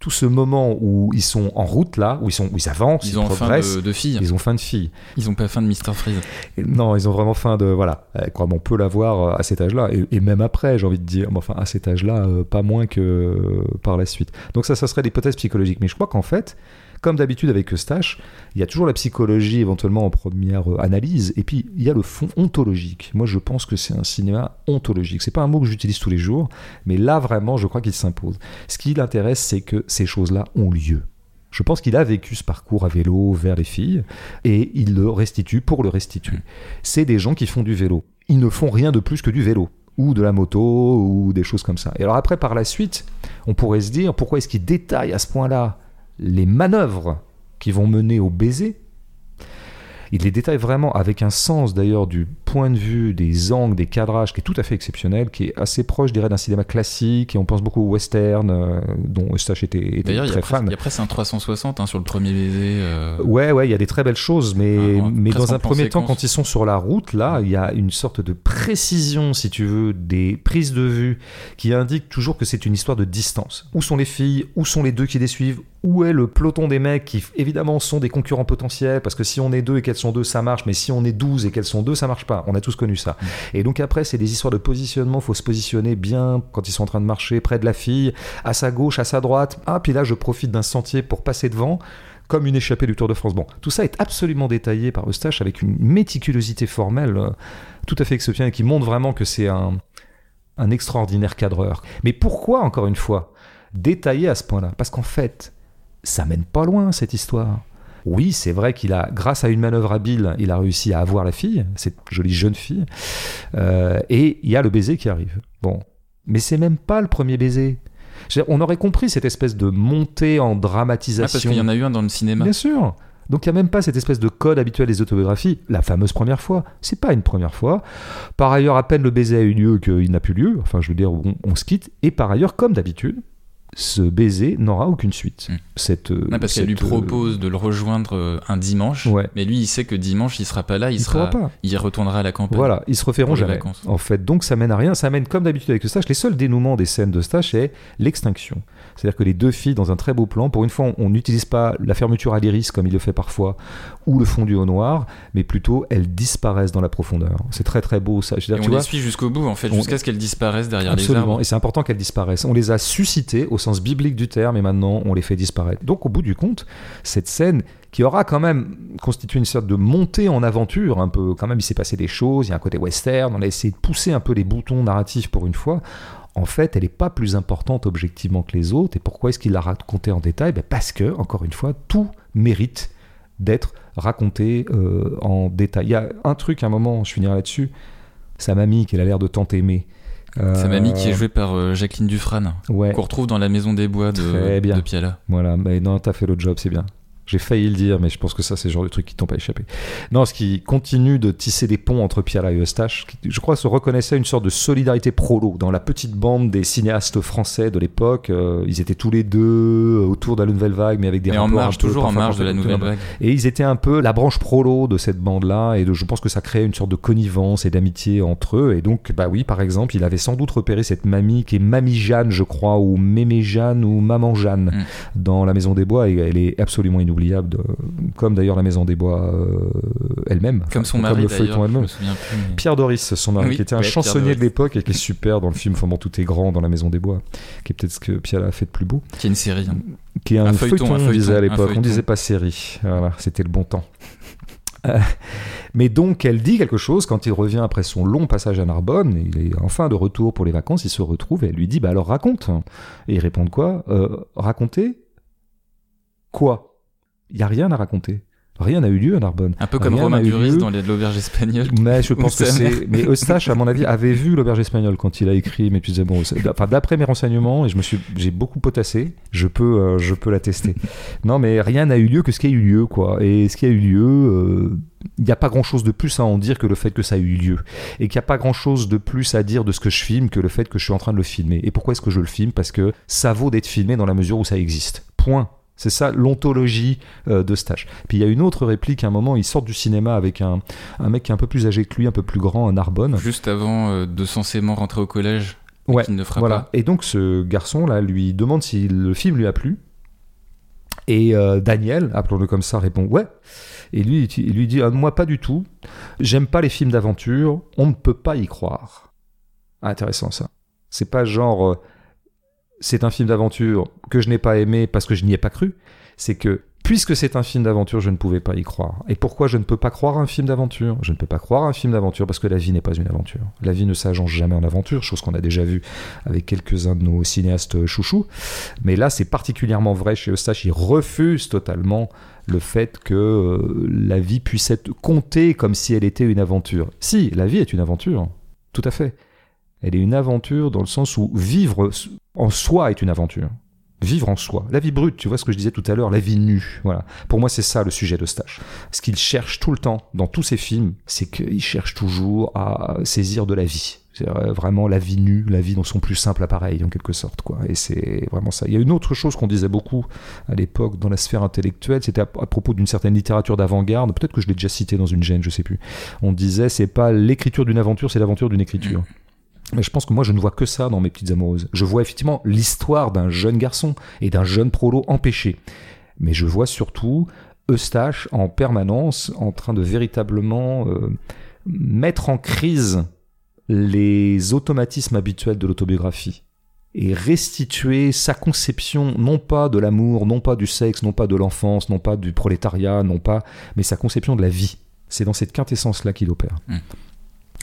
Tout ce moment où ils sont en route, là, où ils, sont, où ils avancent, ils, Ils ont faim de, de filles. ils ont faim de filles. Ils ont pas faim de Mr. Freeze. Non, ils ont vraiment faim de. Voilà. Eh, on peut l'avoir euh, à cet âge-là, et, et même après, j'ai envie de dire. Enfin, à cet âge-là, euh, pas moins que euh, par la suite. Donc, ça, ça serait l'hypothèse psychologique. Mais je crois qu'en fait, Comme d'habitude avec Eustache, il y a toujours la psychologie éventuellement en première euh, analyse, et puis il y a le fond ontologique. Moi, je pense que c'est un cinéma ontologique. C'est pas un mot que j'utilise tous les jours, mais là vraiment, je crois qu'il s'impose. Ce qui l'intéresse, c'est que ces choses-là ont lieu. Je pense qu'il a vécu ce parcours à vélo vers les filles et il le restitue pour le restituer. C'est des gens qui font du vélo. Ils ne font rien de plus que du vélo ou de la moto ou des choses comme ça. Et alors après, par la suite, on pourrait se dire pourquoi est-ce qu'il détaille à ce point-là les manœuvres qui vont mener au baiser. Il les détaille vraiment avec un sens d'ailleurs du point de vue, des angles, des cadrages qui est tout à fait exceptionnel, qui est assez proche, je dirais, d'un cinéma classique. Et on pense beaucoup au western, euh, dont Eustache était, était très fan. Il y a presque un 360 hein, sur le premier baiser. Euh. Ouais, ouais, il y a des très belles choses, mais, mais dans un premier temps, quand ils sont sur la route, là, il y a une sorte de précision, si tu veux, des prises de vue qui indiquent toujours que c'est une histoire de distance. Où sont les filles Où sont les deux qui les suivent Où est le peloton des mecs qui, évidemment, sont des concurrents potentiels Parce que si on est deux et qu'elles sont deux, ça marche, mais si on est douze et qu'elles sont deux, ça marche pas. On a tous connu ça. Et donc après, c'est des histoires de positionnement. Faut se positionner bien quand ils sont en train de marcher près de la fille, à sa gauche, à sa droite. Ah, puis là, je profite d'un sentier pour passer devant comme une échappée du Tour de France. Bon, tout ça est absolument détaillé par Eustache avec une méticulosité formelle euh, tout à fait exceptionnelle qui montre vraiment que c'est un, un extraordinaire cadreur. Mais pourquoi, encore une fois, détailler à ce point-là? Parce qu'en fait, ça mène pas loin cette histoire. Oui, c'est vrai qu'il a, grâce à une manœuvre habile, il a réussi à avoir la fille, cette jolie jeune fille, euh, et il y a le baiser qui arrive. Bon, mais c'est même pas le premier baiser. On aurait compris cette espèce de montée en dramatisation. Ah, parce qu'il y en a eu un dans le cinéma. Bien sûr. Donc il n'y a même pas cette espèce de code habituel des autobiographies, la fameuse première fois. C'est pas une première fois. Par ailleurs, à peine le baiser a eu lieu qu'il n'a plus lieu. Enfin, je veux dire, on se quitte. Et par ailleurs, comme d'habitude, ce baiser n'aura aucune suite. Hmm. Cette, euh, parce qu'elle lui euh, propose de le rejoindre euh, un dimanche, mais lui il sait que dimanche il sera pas là, il, sera, il retournera à la campagne. Voilà, ils se referont jamais. En fait, donc ça mène à rien. Ça mène comme d'habitude avec le stage. Les seuls dénouements des scènes de stage, c'est l'extinction. C'est-à-dire que les deux filles dans un très beau plan, pour une fois, on n'utilise pas la fermeture à l'iris comme il le fait parfois, ou le fondu au noir, mais plutôt elles disparaissent dans la profondeur. C'est très très beau ça. Je veux dire, on les suit jusqu'au bout en fait, jusqu'à ce qu'elles disparaissent derrière les arbres. Et c'est important qu'elles disparaissent. On les a suscitées au sens biblique du terme et maintenant on les fait disparaître. Donc au bout du compte, cette scène qui aura quand même constitué une sorte de montée en aventure, un peu quand même il s'est passé des choses, il y a un côté western, on a essayé de pousser un peu les boutons narratifs pour une fois. En fait, elle n'est pas plus importante objectivement que les autres. Et pourquoi est-ce qu'il l'a raconté en détail? Ben Parce que, encore une fois, tout mérite d'être raconté euh, en détail. Il y a un truc, à un moment, je finirai là-dessus, sa mamie, qu'elle a l'air de tant aimer, sa mamie qui est jouée par euh, Jacqueline Dufresne, qu'on retrouve dans La Maison des Bois de, de Piala. Voilà, mais non, t'as fait le job, c'est bien. J'ai failli le dire, mais je pense que ça, c'est le genre de truc qui t'ont pas échappé. Non, ce qui continue de tisser des ponts entre Pierre et Eustache, qui, je crois, se reconnaissait une sorte de solidarité prolo dans la petite bande des cinéastes français de l'époque. Euh, ils étaient tous les deux euh, autour de la nouvelle vague, mais avec des et en marge, toujours en marge de la nouvelle vague. Et ils étaient un peu la branche prolo de cette bande-là, et je pense que ça créait une sorte de connivence et d'amitié entre eux. Et donc, bah oui, par exemple, il avait sans doute repéré cette mamie qui est Mamie Jeanne, je crois, ou Mémé Jeanne, ou Maman Jeanne, mm. dans La Maison des Bois, et elle est absolument inoubliable comme d'ailleurs la Maison des Bois euh, elle-même. Comme son mari, le feuilleton elle-même. Pierre Doris, son mari, qui était un chansonnier de l'époque et qui est super dans le film Enfin tout est grand dans la Maison des Bois, qui est peut-être ce que Pierre a fait de plus beau. Qui est une série. Hein. Qui est un, feuilleton, on disait à l'époque. On disait pas série. Voilà, c'était le bon temps. Euh, mais donc, elle dit quelque chose quand il revient après son long passage à Narbonne. Il est enfin de retour pour les vacances. Il se retrouve et elle lui dit Bah alors raconte. Et il répond quoi? Euh, Raconter Quoi? Il n'y a rien à raconter. Rien n'a eu lieu à Narbonne. Un peu comme Romain Duris dans l'auberge espagnole. Mais je pense que c'est. Mais Eustache, à mon avis, avait vu l'auberge espagnole quand il a écrit. Mais disais bon, enfin d'après mes renseignements, et je me suis, j'ai beaucoup potassé. Je peux, euh, je peux l'attester. non, mais rien n'a eu lieu que ce qui a eu lieu, quoi. Et ce qui a eu lieu. Euh, il n'y a pas grand chose de plus à en dire que le fait que ça a eu lieu. Et qu'il n'y a pas grand chose de plus à dire de ce que je filme que le fait que je suis en train de le filmer. Et pourquoi est-ce que je le filme? Parce que ça vaut d'être filmé dans la mesure où ça existe. Point. C'est ça l'ontologie euh, de stage. Puis il y a une autre réplique, à un moment, ils sortent du cinéma avec un, un mec qui est un peu plus âgé que lui, un peu plus grand, un Narbonne. Juste avant euh, de censément rentrer au collège. Ouais, ne fera voilà. Pas. Et donc ce garçon-là lui demande si le film lui a plu. Et euh, Daniel, appelons-le comme ça, répond ouais. Et lui, il lui dit moi pas du tout. J'aime pas les films d'aventure. On ne peut pas y croire. intéressant ça. C'est pas genre c'est un film d'aventure que je n'ai pas aimé parce que je n'y ai pas cru. C'est que puisque c'est un film d'aventure, je ne pouvais pas y croire. Et pourquoi je ne peux pas croire un film d'aventure? Je ne peux pas croire un film d'aventure parce que la vie n'est pas une aventure. La vie ne s'agence jamais en aventure, chose qu'on a déjà vu avec quelques-uns de nos cinéastes chouchous. Mais là, c'est particulièrement vrai chez Eustache. Il refuse totalement le fait que euh, la vie puisse être comptée comme si elle était une aventure. Si, la vie est une aventure, tout à fait. Elle est une aventure dans le sens où vivre en soi est une aventure. Vivre en soi. La vie brute, tu vois ce que je disais tout à l'heure, la vie nue. Voilà. Pour moi, c'est ça le sujet de Stache. Ce qu'il cherche tout le temps dans tous ses films, c'est qu'il cherche toujours à saisir de la vie. C'est vraiment la vie nue, la vie dans son plus simple appareil, en quelque sorte. Quoi. Et c'est vraiment ça. Il y a une autre chose qu'on disait beaucoup à l'époque dans la sphère intellectuelle, c'était à, propos d'une certaine littérature d'avant-garde. Peut-être que je l'ai déjà cité dans une gêne, je sais plus. On disait, c'est pas l'écriture d'une aventure, c'est l'aventure d'une écriture. Mais je pense que moi, je ne vois que ça dans mes petites amoureuses. Je vois effectivement l'histoire d'un jeune garçon et d'un jeune prolo empêché. Mais je vois surtout Eustache en permanence en train de véritablement euh, mettre en crise les automatismes habituels de l'autobiographie et restituer sa conception non pas de l'amour, non pas du sexe, non pas de l'enfance, non pas du prolétariat, non pas, mais sa conception de la vie. C'est dans cette quintessence-là qu'il opère. Mmh.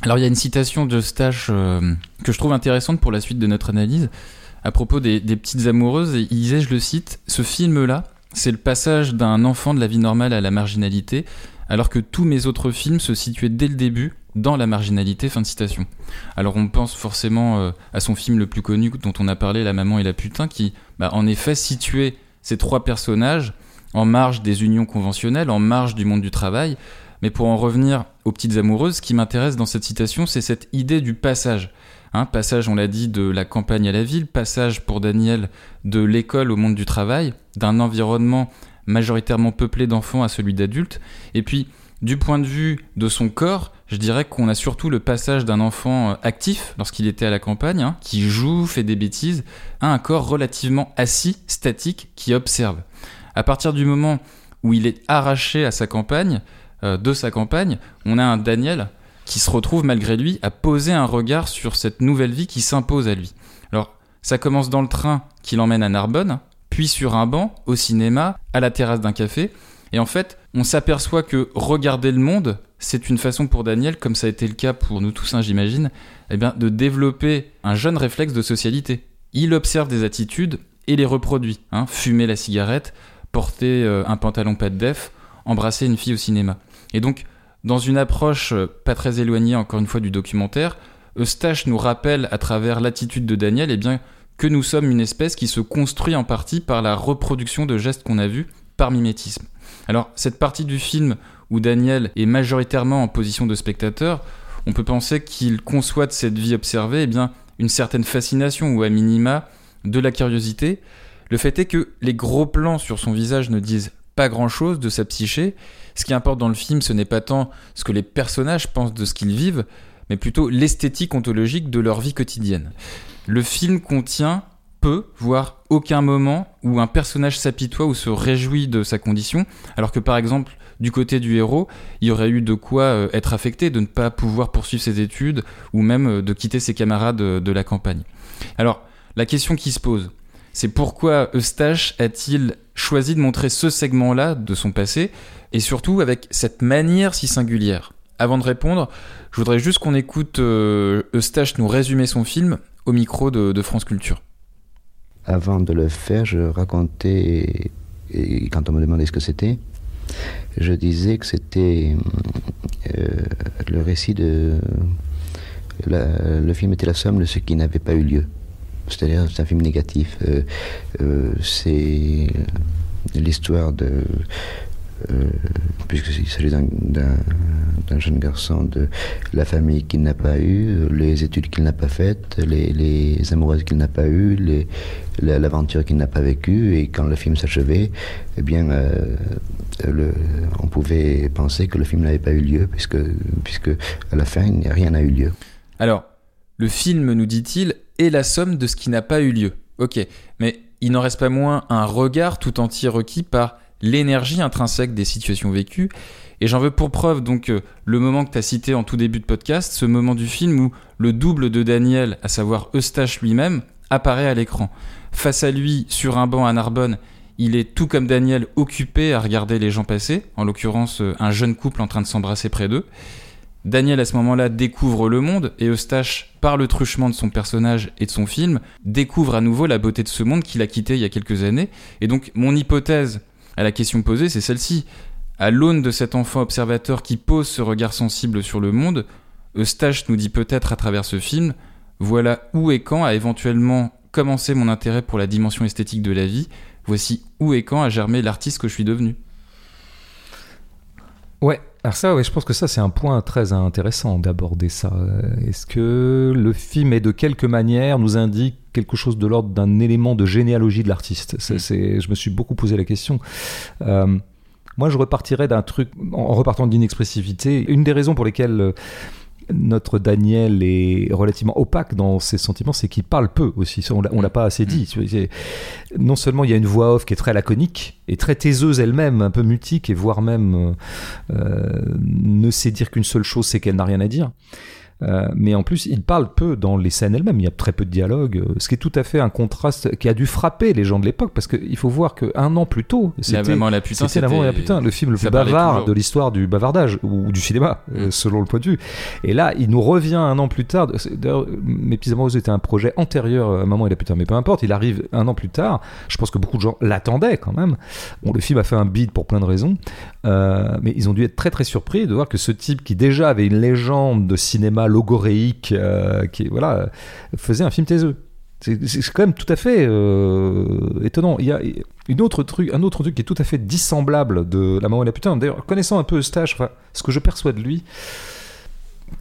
Alors il y a une citation de Stache euh, que je trouve intéressante pour la suite de notre analyse à propos des, petites amoureuses. Et il disait, je le cite, ce film-là, c'est le passage d'un enfant de la vie normale à la marginalité, alors que tous mes autres films se situaient dès le début dans la marginalité. Fin de citation. Alors on pense forcément euh, à son film le plus connu dont on a parlé, La maman et la putain, qui bah, en effet situait ces trois personnages en marge des unions conventionnelles, en marge du monde du travail, mais pour en revenir aux petites amoureuses, ce qui m'intéresse dans cette citation, c'est cette idée du passage. Hein, passage, on l'a dit, de la campagne à la ville, passage pour Daniel de l'école au monde du travail, d'un environnement majoritairement peuplé d'enfants à celui d'adultes, et puis du point de vue de son corps, je dirais qu'on a surtout le passage d'un enfant euh, actif lorsqu'il était à la campagne, hein, qui joue, fait des bêtises, à un corps relativement assis, statique, qui observe. À partir du moment où il est arraché à sa campagne, de sa campagne, on a un Daniel qui se retrouve malgré lui à poser un regard sur cette nouvelle vie qui s'impose à lui. Alors, ça commence dans le train qui l'emmène à Narbonne, puis sur un banc, au cinéma, à la terrasse d'un café, et en fait, on s'aperçoit que regarder le monde, c'est une façon pour Daniel, comme ça a été le cas pour nous tous, hein, j'imagine, eh bien, de développer un jeune réflexe de socialité. Il observe des attitudes et les reproduit. Hein. fumer la cigarette, porter euh, un pantalon pas de def, embrasser une fille au cinéma. Et donc, dans une approche euh, pas très éloignée, encore une fois, du documentaire, Eustache nous rappelle à travers l'attitude de Daniel eh bien, que nous sommes une espèce qui se construit en partie par la reproduction de gestes qu'on a vus par mimétisme. Alors, cette partie du film où Daniel est majoritairement en position de spectateur, on peut penser qu'il conçoit de cette vie observée eh bien, une certaine fascination ou à minima de la curiosité. Le fait est que les gros plans sur son visage ne disent pas grand-chose de sa psyché, ce qui importe dans le film, ce n'est pas tant ce que les personnages pensent de ce qu'ils vivent, mais plutôt l'esthétique ontologique de leur vie quotidienne. Le film contient peu, voire aucun moment où un personnage s'apitoie ou se réjouit de sa condition, alors que par exemple, du côté du héros, il y aurait eu de quoi euh, être affecté, de ne pas pouvoir poursuivre ses études, ou même euh, de quitter ses camarades euh, de la campagne. Alors, la question qui se pose, c'est pourquoi Eustache a-t-il choisi de montrer ce segment-là de son passé et surtout avec cette manière si singulière. Avant de répondre, je voudrais juste qu'on écoute euh, Eustache nous résumer son film au micro de, France Culture. Avant de le faire, je racontais, et quand on me demandait ce que c'était, je disais que c'était euh, le récit de... le film était la somme de ce qui n'avait pas eu lieu. C'est-à-dire, c'est un film négatif. Euh, c'est l'histoire de euh, puisqu'il s'agit d'un jeune garçon de la famille qu'il n'a pas eue, les études qu'il n'a pas faites, les, amoureuses qu'il n'a pas eues, l'aventure qu'il n'a pas vécue, et quand le film s'achevait, eh bien, euh, on pouvait penser que le film n'avait pas eu lieu, puisque, puisque à la fin, rien n'a eu lieu. Alors, le film, nous dit-il, est la somme de ce qui n'a pas eu lieu. Ok, mais il n'en reste pas moins un regard tout entier requis par l'énergie intrinsèque des situations vécues. Et j'en veux pour preuve donc euh, le moment que tu as cité en tout début de podcast, ce moment du film où le double de Daniel, à savoir Eustache lui-même, apparaît à l'écran. Face à lui, sur un banc à Narbonne, il est tout comme Daniel occupé à regarder les gens passer, en l'occurrence euh, un jeune couple en train de s'embrasser près d'eux. Daniel à ce moment-là découvre le monde et Eustache, par le truchement de son personnage et de son film, découvre à nouveau la beauté de ce monde qu'il a quitté il y a quelques années. Et donc mon hypothèse à la question posée, c'est celle-ci. À l'aune de cet enfant observateur qui pose ce regard sensible sur le monde, Eustache nous dit peut-être à travers ce film, voilà où et quand a éventuellement commencé mon intérêt pour la dimension esthétique de la vie, voici où et quand a germé l'artiste que je suis devenu. Ouais, alors ça, ouais, je pense que ça, c'est un point très intéressant d'aborder ça. Est-ce que le film est de quelque manière nous indique quelque chose de l'ordre d'un élément de généalogie de l'artiste? Mm. Je me suis beaucoup posé la question. Euh, moi, je repartirais d'un truc, en repartant d'inexpressivité. Une des raisons pour lesquelles euh, notre Daniel est relativement opaque dans ses sentiments, c'est qu'il parle peu aussi. On l'a pas assez dit. Mm. Non seulement il y a une voix off qui est très laconique et très taiseuse elle-même, un peu mutique et voire même euh, ne sait dire qu'une seule chose, c'est qu'elle n'a rien à dire. Euh, mais en plus, il parle peu dans les scènes elles-mêmes. Il y a très peu de dialogue, euh, ce qui est tout à fait un contraste qui a dû frapper les gens de l'époque, parce qu'il faut voir qu'un an plus tôt, c'était la putain, c'était la putain, le film le plus bavard de l'histoire du bavardage ou du cinéma, euh, mm. selon le point de vue. Et là, il nous revient un an plus tard. D'ailleurs, Mes petits amoureux était un projet antérieur à Maman et la putain, mais peu importe. Il arrive un an plus tard. Je pense que beaucoup de gens l'attendaient quand même. Bon, le film a fait un bid pour plein de raisons, mais ils ont dû être très très surpris de voir que ce type qui déjà avait une légende de cinéma logoréique euh, qui voilà faisait un film taiseux. C'est quand même tout à fait euh, étonnant. Il y a une autre truc, un autre truc qui est tout à fait dissemblable de La Maman et la Putain. D'ailleurs, connaissant un peu Eustache, ce que je perçois de lui,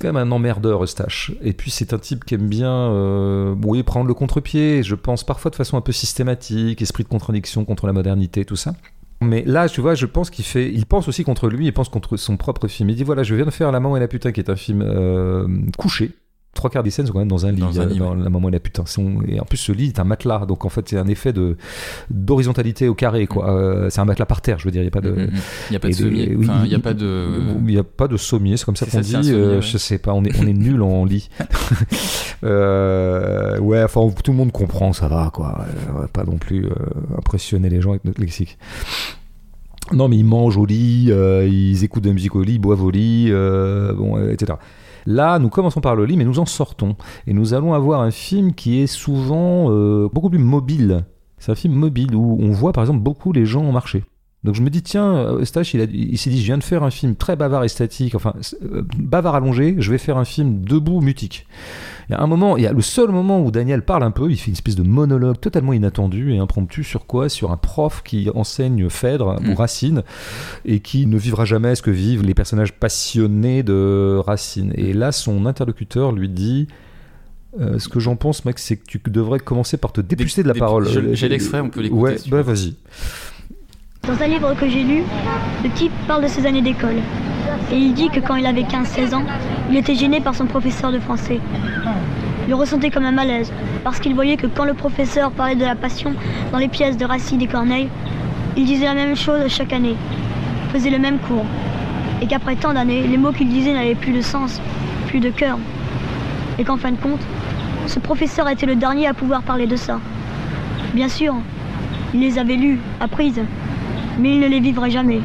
quand même un emmerdeur Eustache. Et puis c'est un type qui aime bien euh, oui, prendre le contre-pied, je pense parfois de façon un peu systématique, esprit de contradiction contre la modernité, tout ça. Mais là, tu vois, je pense qu'il fait, il pense aussi contre lui, il pense contre son propre film. Il dit voilà, je viens de faire La Maman et la Putain, qui est un film euh, couché. Trois quarts des scènes sont quand même dans un lit, dans, euh, La Maman et la Putain. Et en plus, ce lit est un matelas, donc en fait, c'est un effet de d'horizontalité au carré, quoi. Mm. Euh, c'est un matelas par terre, je veux dire. Il n'y a pas de, mm, mm, il n'y a pas de sommier. il n'y a pas de. Il n'y a pas de sommier, c'est comme ça qu'on dit. Je Je sais pas, on est on est nul en lit. ouais, enfin, tout le monde comprend, ça va, quoi. On va pas non plus impressionner les gens avec notre lexique. Non, mais ils mangent au lit, euh, ils écoutent de la musique au lit, ils boivent au lit, euh, bon, euh, etc. Là, nous commençons par le lit, mais nous en sortons. Et nous allons avoir un film qui est souvent beaucoup plus mobile. C'est un film mobile où on voit par exemple beaucoup les gens marcher. Donc je me dis, tiens, Eustache, il, il s'est dit, je viens de faire un film très bavard et statique, enfin, bavard allongé, je vais faire un film debout, mutique. Il y a un moment, il y a le seul moment où Daniel parle un peu, il fait une espèce de monologue totalement inattendu et impromptu sur quoi? Sur un prof qui enseigne Phèdre ou mm. Racine et qui ne vivra jamais ce que vivent les personnages passionnés de Racine. Et là, son interlocuteur lui dit. Euh, ce que j'en pense, mec, c'est que tu devrais commencer par te dépuceler de la parole. J'ai l'extrait, on peut l'écouter. Ouais, bah vas-y. Dans un livre que j'ai lu, le type parle de ses années d'école. Et il dit que quand il avait 15-16 ans, il était gêné par son professeur de français. Il ressentait comme un malaise, parce qu'il voyait que quand le professeur parlait de la passion dans les pièces de Racine et Corneille, il disait la même chose chaque année, faisait le même cours, et qu'après tant d'années, les mots qu'il disait n'avaient plus de sens, plus de cœur, et qu'en fin de compte, ce professeur était le dernier à pouvoir parler de ça. Bien sûr, il les avait lus, apprises, mais il ne les vivrait jamais.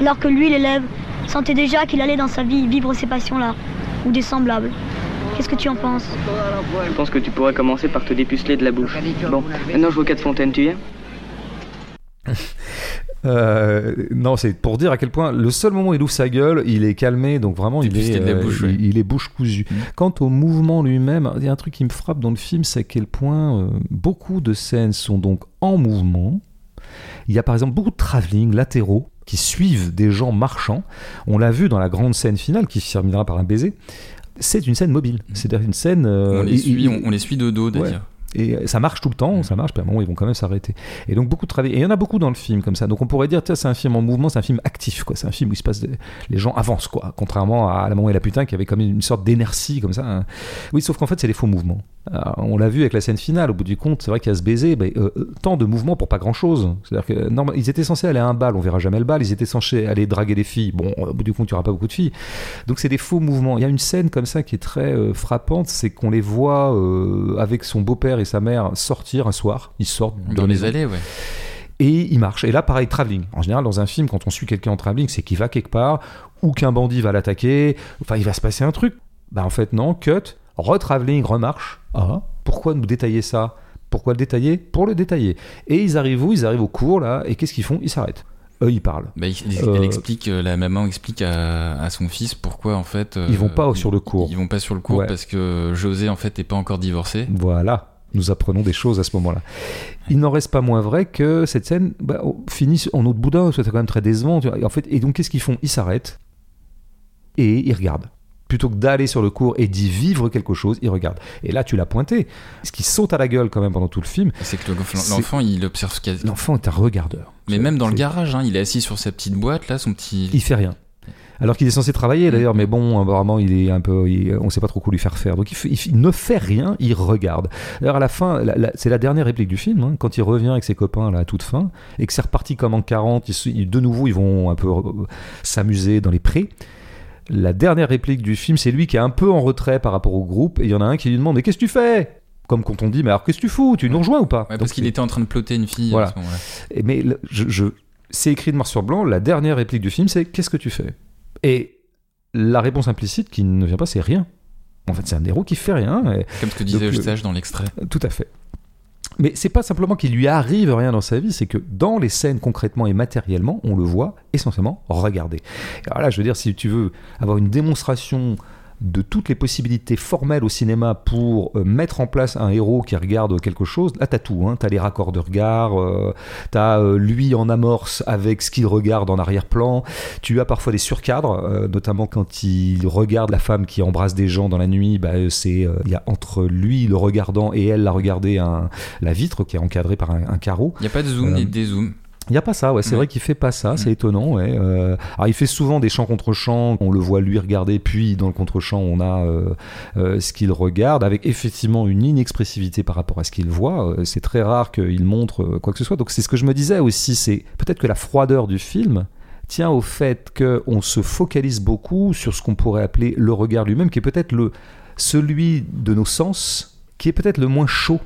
Alors que lui, l'élève, sentait déjà qu'il allait dans sa vie vivre ces passions-là, ou des semblables. Qu'est-ce que tu en penses? Je pense que tu pourrais commencer par te dépuceler de la bouche. Bon, maintenant je vois quatre fontaines, tu viens? euh, non, c'est pour dire à quel point le seul moment où il ouvre sa gueule, il est calmé, donc vraiment il est, euh, bouche, il, est bouche cousue. Mm. Quant au mouvement lui-même, il y a un truc qui me frappe dans le film, c'est à quel point euh, beaucoup de scènes sont donc en mouvement. Il y a par exemple beaucoup de travelling latéraux qui suivent des gens marchant. On l'a vu dans la grande scène finale qui se terminera par un baiser. C'est une scène mobile. Mm. C'est une scène. on, les suit, on, les suit de dos d'ailleurs. Et ça marche tout le temps, ça marche, puis à un moment, ils vont quand même s'arrêter. Et donc, beaucoup de travail. Et il y en a beaucoup dans le film, comme ça. Donc, on pourrait dire, c'est un film en mouvement, c'est un film actif, quoi. C'est un film où il se passe. Les gens avancent, quoi. Contrairement à La et la Putain, qui avait comme une sorte d'inertie, comme ça. Hein. Oui, sauf qu'en fait, c'est des faux mouvements. on l'a vu avec la scène finale. Au bout du compte, c'est vrai qu'il y a ce baiser, ben, euh, euh, tant de mouvements pour pas grand chose. C'est-à-dire que, normalement, ils étaient censés aller à un bal, on verra jamais le bal. Ils étaient censés aller draguer des filles. Bon, au bout du compte, il n'y aura pas beaucoup de filles. Donc, c'est des faux mouvements. Il y a une scène comme ça qui est très euh, frappante, c'est qu'on les voit avec son beau-père et sa mère sortir un soir. Ils sortent Dans les maison allées, ouais. et il marche. Et là, pareil, travelling. En général, dans un film, quand on suit quelqu'un en travelling, c'est qu'il va quelque part, ou qu'un bandit va l'attaquer, enfin, il va se passer un truc. Bah, en fait, non, cut, retravelling, remarche. Ah, pourquoi nous détailler ça? Pourquoi le détailler? Pour le détailler. Et ils arrivent où? Ils arrivent au cours, là, et qu'est-ce qu'ils font? Ils s'arrêtent. Eux, ils parlent. Bah, il- Euh, elle explique, euh, la maman explique à, à son fils pourquoi en fait. euh, Ils vont pas sur le cours. Ils vont pas sur le cours Ouais. parce que José en fait est pas encore divorcé. Voilà. Nous apprenons des choses à ce moment-là. Il n'en reste pas moins vrai que cette scène bah, finit en autre boudin, c'était quand même très décevant. En fait, et donc, qu'est-ce qu'ils font? Ils s'arrêtent et ils regardent. Plutôt que d'aller sur le cours et d'y vivre quelque chose, ils regardent. Et là, tu l'as pointé. Ce qui saute à la gueule quand même pendant tout le film, C'est que le- C'est- l'enfant il observe l'enfant est un regardeur. Mais C'est- même dans le c'est- garage, hein, il est assis sur sa petite boîte là, son petit. Il fait rien. Alors qu'il est censé travailler d'ailleurs, mais bon, apparemment, il est un peu, il- on sait pas trop quoi lui faire faire. Donc il, il ne fait rien, il regarde. D'ailleurs, à la fin, c'est la dernière réplique du film, hein, quand il revient avec ses copains là, à toute fin, et que c'est reparti comme en 40, ils se- ils- de nouveau, ils vont un peu euh, s'amuser dans les prés. La dernière réplique du film, c'est lui qui est un peu en retrait par rapport au groupe, et il y en a un qui lui demande Mais qu'est-ce que tu fais? Comme quand on dit Mais alors qu'est-ce que tu fous? Tu nous rejoins ou pas? Ouais, parce qu'il était en train de ploter une fille Voilà. à ce Mais je, je- c'est écrit de noir sur blanc. La dernière réplique du film, c'est Qu'est-ce que tu fais? Et la réponse implicite qui ne vient pas, c'est rien. En fait, c'est un héros qui fait rien. et- Comme ce que disait Donc, Eustache dans l'extrait. tout à fait. Mais c'est pas simplement qu'il lui arrive rien dans sa vie, c'est que dans les scènes concrètement et matériellement, on le voit essentiellement regarder. Alors là, je veux dire, si tu veux avoir une démonstration de toutes les possibilités formelles au cinéma pour euh, mettre en place un héros qui regarde quelque chose, là t'as tout, hein. t'as les raccords de regard, euh, t'as euh, lui en amorce avec ce qu'il regarde en arrière-plan, tu as parfois des surcadres, euh, notamment quand il regarde la femme qui embrasse des gens dans la nuit, bah, c'est il y a entre lui le regardant et elle la regarder un, la vitre qui est encadrée par un, un carreau. Il n'y a pas de zoom ni de dézoom. Il n'y a pas ça, ouais, c'est Ouais. vrai qu'il fait pas ça, c'est Mm. étonnant. Ouais. Euh, alors il fait souvent des chants contre chants, on le voit lui regarder, puis dans le contre chant on a euh, euh, ce qu'il regarde, avec effectivement une inexpressivité par rapport à ce qu'il voit. C'est très rare qu'il montre quoi que ce soit. Donc c'est ce que je me disais aussi, c'est peut-être que la froideur du film tient au fait qu'on se focalise beaucoup sur ce qu'on pourrait appeler le regard lui-même, qui est peut-être le celui de nos sens, qui est peut-être le moins chaud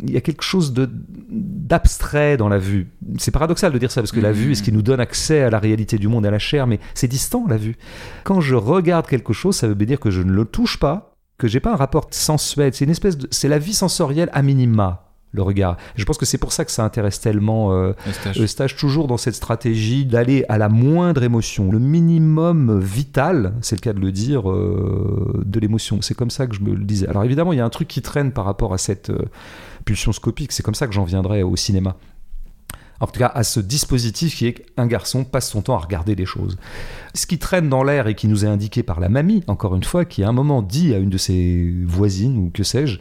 il y a quelque chose de d'abstrait dans la vue. C'est paradoxal de dire ça parce que la Mhm. vue est ce qui nous donne accès à la réalité du monde à la chair, mais c'est distant la vue. Quand je regarde quelque chose, ça veut dire que je ne le touche pas, que j'ai pas un rapport sensuel. C'est une espèce de, c'est la vie sensorielle à minima. Le regard. Je pense que c'est pour ça que ça intéresse tellement euh, Eustache. Eustache toujours dans cette stratégie d'aller à la moindre émotion, le minimum vital, c'est le cas de le dire, euh, de l'émotion. C'est comme ça que je me le disais. Alors évidemment, il y a un truc qui traîne par rapport à cette euh, pulsion scopique. C'est comme ça que j'en viendrai au cinéma. En tout cas, à ce dispositif qui est qu'un garçon passe son temps à regarder des choses. Ce qui traîne dans l'air et qui nous est indiqué par la mamie, encore une fois, qui à un moment dit à une de ses voisines ou que sais-je,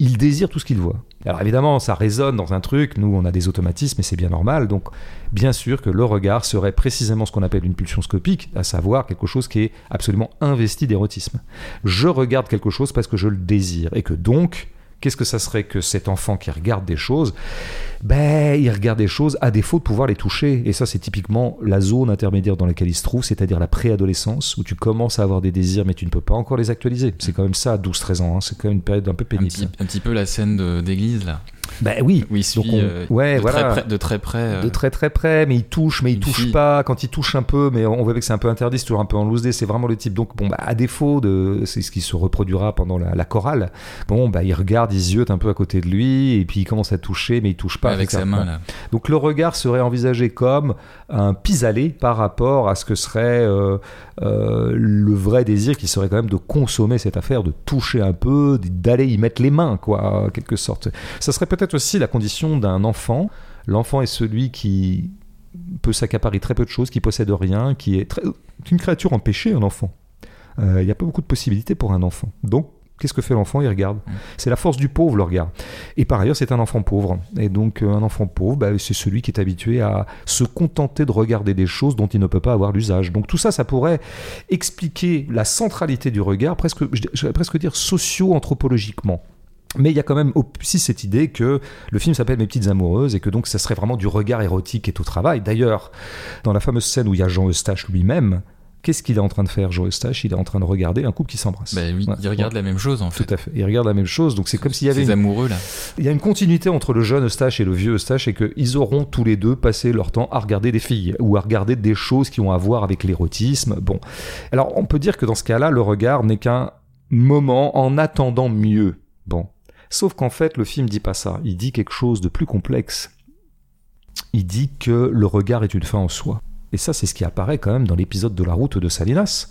il désire tout ce qu'il voit. Alors évidemment, ça résonne dans un truc, nous on a des automatismes et c'est bien normal, donc bien sûr que le regard serait précisément ce qu'on appelle une pulsion scopique, à savoir quelque chose qui est absolument investi d'érotisme. Je regarde quelque chose parce que je le désire, et que donc, qu'est-ce que ça serait que cet enfant qui regarde des choses? Ben, il regarde des choses à défaut de pouvoir les toucher. Et ça, c'est typiquement la zone intermédiaire dans laquelle il se trouve, c'est-à-dire la préadolescence, où tu commences à avoir des désirs, mais tu ne peux pas encore les actualiser. C'est quand même ça, 12-13 ans. hein. C'est quand même une période un peu un, pénible. petit, un petit peu la scène d'église là. Ben oui, Où il suit Donc on- euh, ouais, de, voilà. très près, de très près. euh, de très très près, mais il touche, mais il touche fille. pas. Quand il touche un peu, mais on voit que c'est un peu interdit, c'est toujours un peu en loose day, c'est vraiment le type. Donc, bon, bah, à défaut de. C'est ce qui se reproduira pendant la, la chorale. Bon, bah, il regarde, il ziote un peu à côté de lui, et puis il commence à toucher, mais il touche pas. avec sa main là. Donc, le regard serait envisagé comme un pis-aller par rapport à ce que serait euh, euh, le vrai désir qui serait quand même de consommer cette affaire, de toucher un peu, d'aller y mettre les mains, quoi, en quelque sorte. Ça serait peut-être aussi la condition d'un enfant. L'enfant est celui qui peut s'accaparer très peu de choses, qui possède rien, qui est très- une créature empêchée, un enfant. Euh, Il n'y a pas beaucoup de possibilités pour un enfant. Donc, qu'est-ce que fait l'enfant? Il regarde. Mm. C'est la force du pauvre, le regard. Et par ailleurs, c'est un enfant pauvre. Et donc, euh, un enfant pauvre, bah, c'est celui qui est habitué à se contenter de regarder des choses dont il ne peut pas avoir l'usage. Donc, tout ça, ça pourrait expliquer la centralité du regard, presque, je je vais presque dire socio-anthropologiquement. Mais il y a quand même aussi cette idée que le film s'appelle Mes petites amoureuses et que donc ça serait vraiment du regard érotique est au travail. D'ailleurs, dans la fameuse scène où il y a Jean Eustache lui-même, Qu'est-ce qu'il est en train de faire, Joe Eustache? Il est en train de regarder un couple qui s'embrasse. Bah oui, Ouais. il regarde Ouais. la même chose en fait. Tout à fait. Il regarde la même chose, donc c'est comme s'il y avait Ces une amoureux là. il y a une continuité entre le jeune Eustache et le vieux Eustache et qu'ils auront tous les deux passé leur temps à regarder des filles ou à regarder des choses qui ont à voir avec l'érotisme. Bon. Alors on peut dire que dans ce cas-là, le regard n'est qu'un moment en attendant mieux. Bon. Sauf qu'en fait, le film dit pas ça. Il dit quelque chose de plus complexe. Il dit que le regard est une fin en soi. Et ça, c'est ce qui apparaît quand même dans l'épisode de la route de Salinas,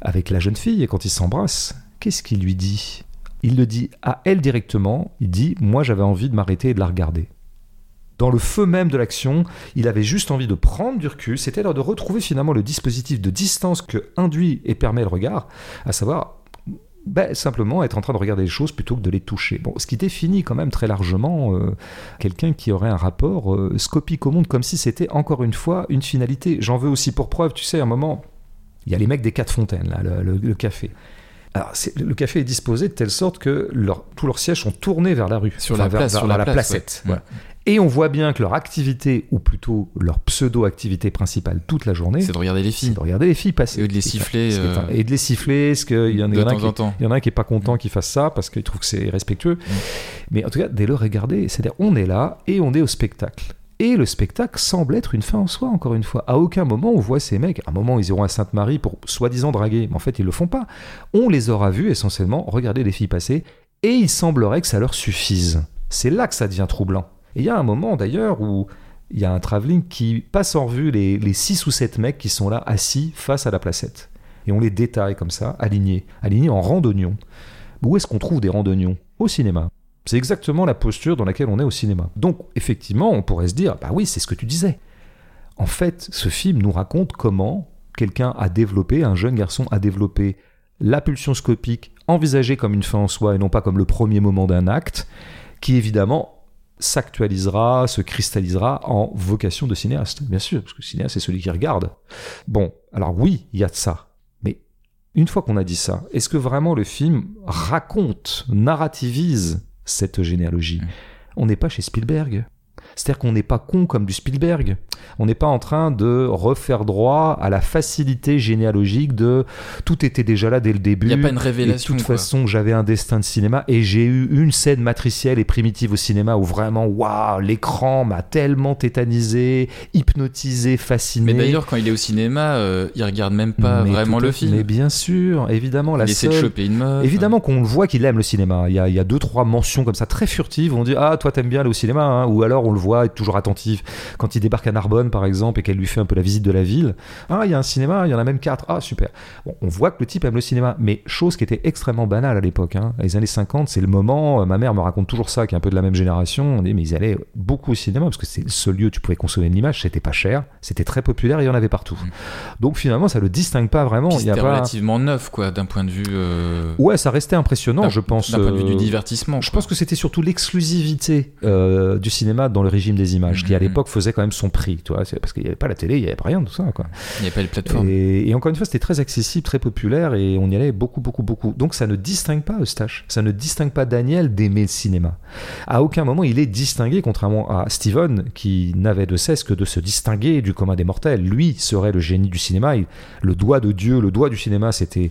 avec la jeune fille, et quand ils s'embrassent. Qu'est-ce qu'il lui dit? Il le dit à elle directement, il dit Moi j'avais envie de m'arrêter et de la regarder. Dans le feu même de l'action, il avait juste envie de prendre du recul, c'était l'heure de retrouver finalement le dispositif de distance que induit et permet le regard, à savoir ben, simplement être en train de regarder les choses plutôt que de les toucher. Ce qui définit quand même très largement euh, quelqu'un qui aurait un rapport euh, scopique au monde, comme si c'était encore une fois une finalité. J'en veux aussi pour preuve, tu sais, à un moment, il y a les mecs des quatre fontaines, là, le café. Alors, le café est disposé de telle sorte que leur- tous leurs sièges sont tournés vers la rue, Sur la vers, place, vers- sur vers la place, placette. ouais. Et on voit bien que leur activité, ou plutôt leur pseudo-activité principale toute la journée, C'est de regarder les filles. de regarder les filles passer. Et de les siffler, un- euh, Et de les siffler, ce qu'il y en, a qui- un qui est pas content qu'il fasse ça parce qu'il trouve que c'est respectueux. Mais en tout cas, dès le regarder, c'est-à-dire on est là et on est au spectacle. Et le spectacle semble être une fin en soi, encore une fois. À aucun moment on voit ces mecs. À un moment, ils iront à Sainte-Marie pour soi-disant draguer. Mais en fait, ils le font pas. On les aura vus essentiellement regarder les filles passer et il semblerait que ça leur suffise. C'est là que ça devient troublant. Et il y a un moment d'ailleurs où il y a un travelling qui passe en revue les, les six ou sept mecs qui sont là assis face à la placette. Et on les détaille comme ça, alignés, alignés en rang d'oignons. Où est-ce qu'on trouve des rangs d'oignons Au cinéma. C'est exactement la posture dans laquelle on est au cinéma. Donc, effectivement, on pourrait se dire, bah oui, c'est ce que tu disais. En fait, ce film nous raconte comment quelqu'un a développé, un jeune garçon a développé la pulsion scopique envisagée comme une fin en soi et non pas comme le premier moment d'un acte, qui évidemment s'actualisera, se cristallisera en vocation de cinéaste, bien sûr, parce que le cinéaste c'est celui qui regarde. Bon, alors oui, il y a de ça, mais une fois qu'on a dit ça, est-ce que vraiment le film raconte, narrativise cette généalogie On n'est pas chez Spielberg. C'est-à-dire qu'on n'est pas con comme du Spielberg. On n'est pas en train de refaire droit à la facilité généalogique de tout était déjà là dès le début. Il n'y a pas une Et de révélation. toute quoi. façon, j'avais un destin de cinéma et j'ai eu une scène matricielle et primitive au cinéma où vraiment, waouh, l'écran m'a tellement tétanisé, hypnotisé, fasciné. Mais d'ailleurs, quand il est au cinéma, euh, il regarde même pas Mais vraiment tout le film. Mais bien sûr, évidemment, la il essaie de seule- choper une meuf. Évidemment qu'on le voit qu'il aime le cinéma. Il y, a, il y a deux, trois mentions comme ça très furtives. On dit Ah, toi, t'aimes bien aller au cinéma. hein Ou alors on le voit être toujours attentif. Quand il débarque à Narbonne, par exemple, et qu'elle lui fait un peu la visite de la ville. Ah, il y a un cinéma, il y en a même quatre. Ah, super. Bon, on voit que le type aime le cinéma. Mais chose qui était extrêmement banale à l'époque. Hein. Les années 50, c'est le moment. euh, Ma mère me raconte toujours ça, qui est un peu de la même génération. On dit Mais ils allaient beaucoup au cinéma parce que c'est le seul lieu où tu pouvais consommer de l'image. C'était pas cher. C'était très populaire et il y en avait partout. Donc finalement, ça le distingue pas vraiment. Puis Il y a c'était pas. relativement neuf, quoi, d'un point de vue. euh, Ouais, ça restait impressionnant, je pense. D'un point de vue du euh, divertissement. je quoi. pense que c'était surtout l'exclusivité euh, du cinéma dans le régime des images, qui à Mhm. l'époque faisait quand même son prix, tu vois, c'est parce qu'il n'y avait pas la télé, il n'y avait pas rien de tout ça, quoi. Il n'y a pas les plateformes. Et, et encore une fois, c'était très accessible, très populaire, et on y allait beaucoup, beaucoup, beaucoup. Donc ça ne distingue pas Eustache, ça ne distingue pas Daniel d'aimer le cinéma. À aucun moment il est distingué, contrairement à Steven, qui n'avait de cesse que de se distinguer du commun des mortels. Lui serait le génie du cinéma, il- le doigt de Dieu, le doigt du cinéma, c'était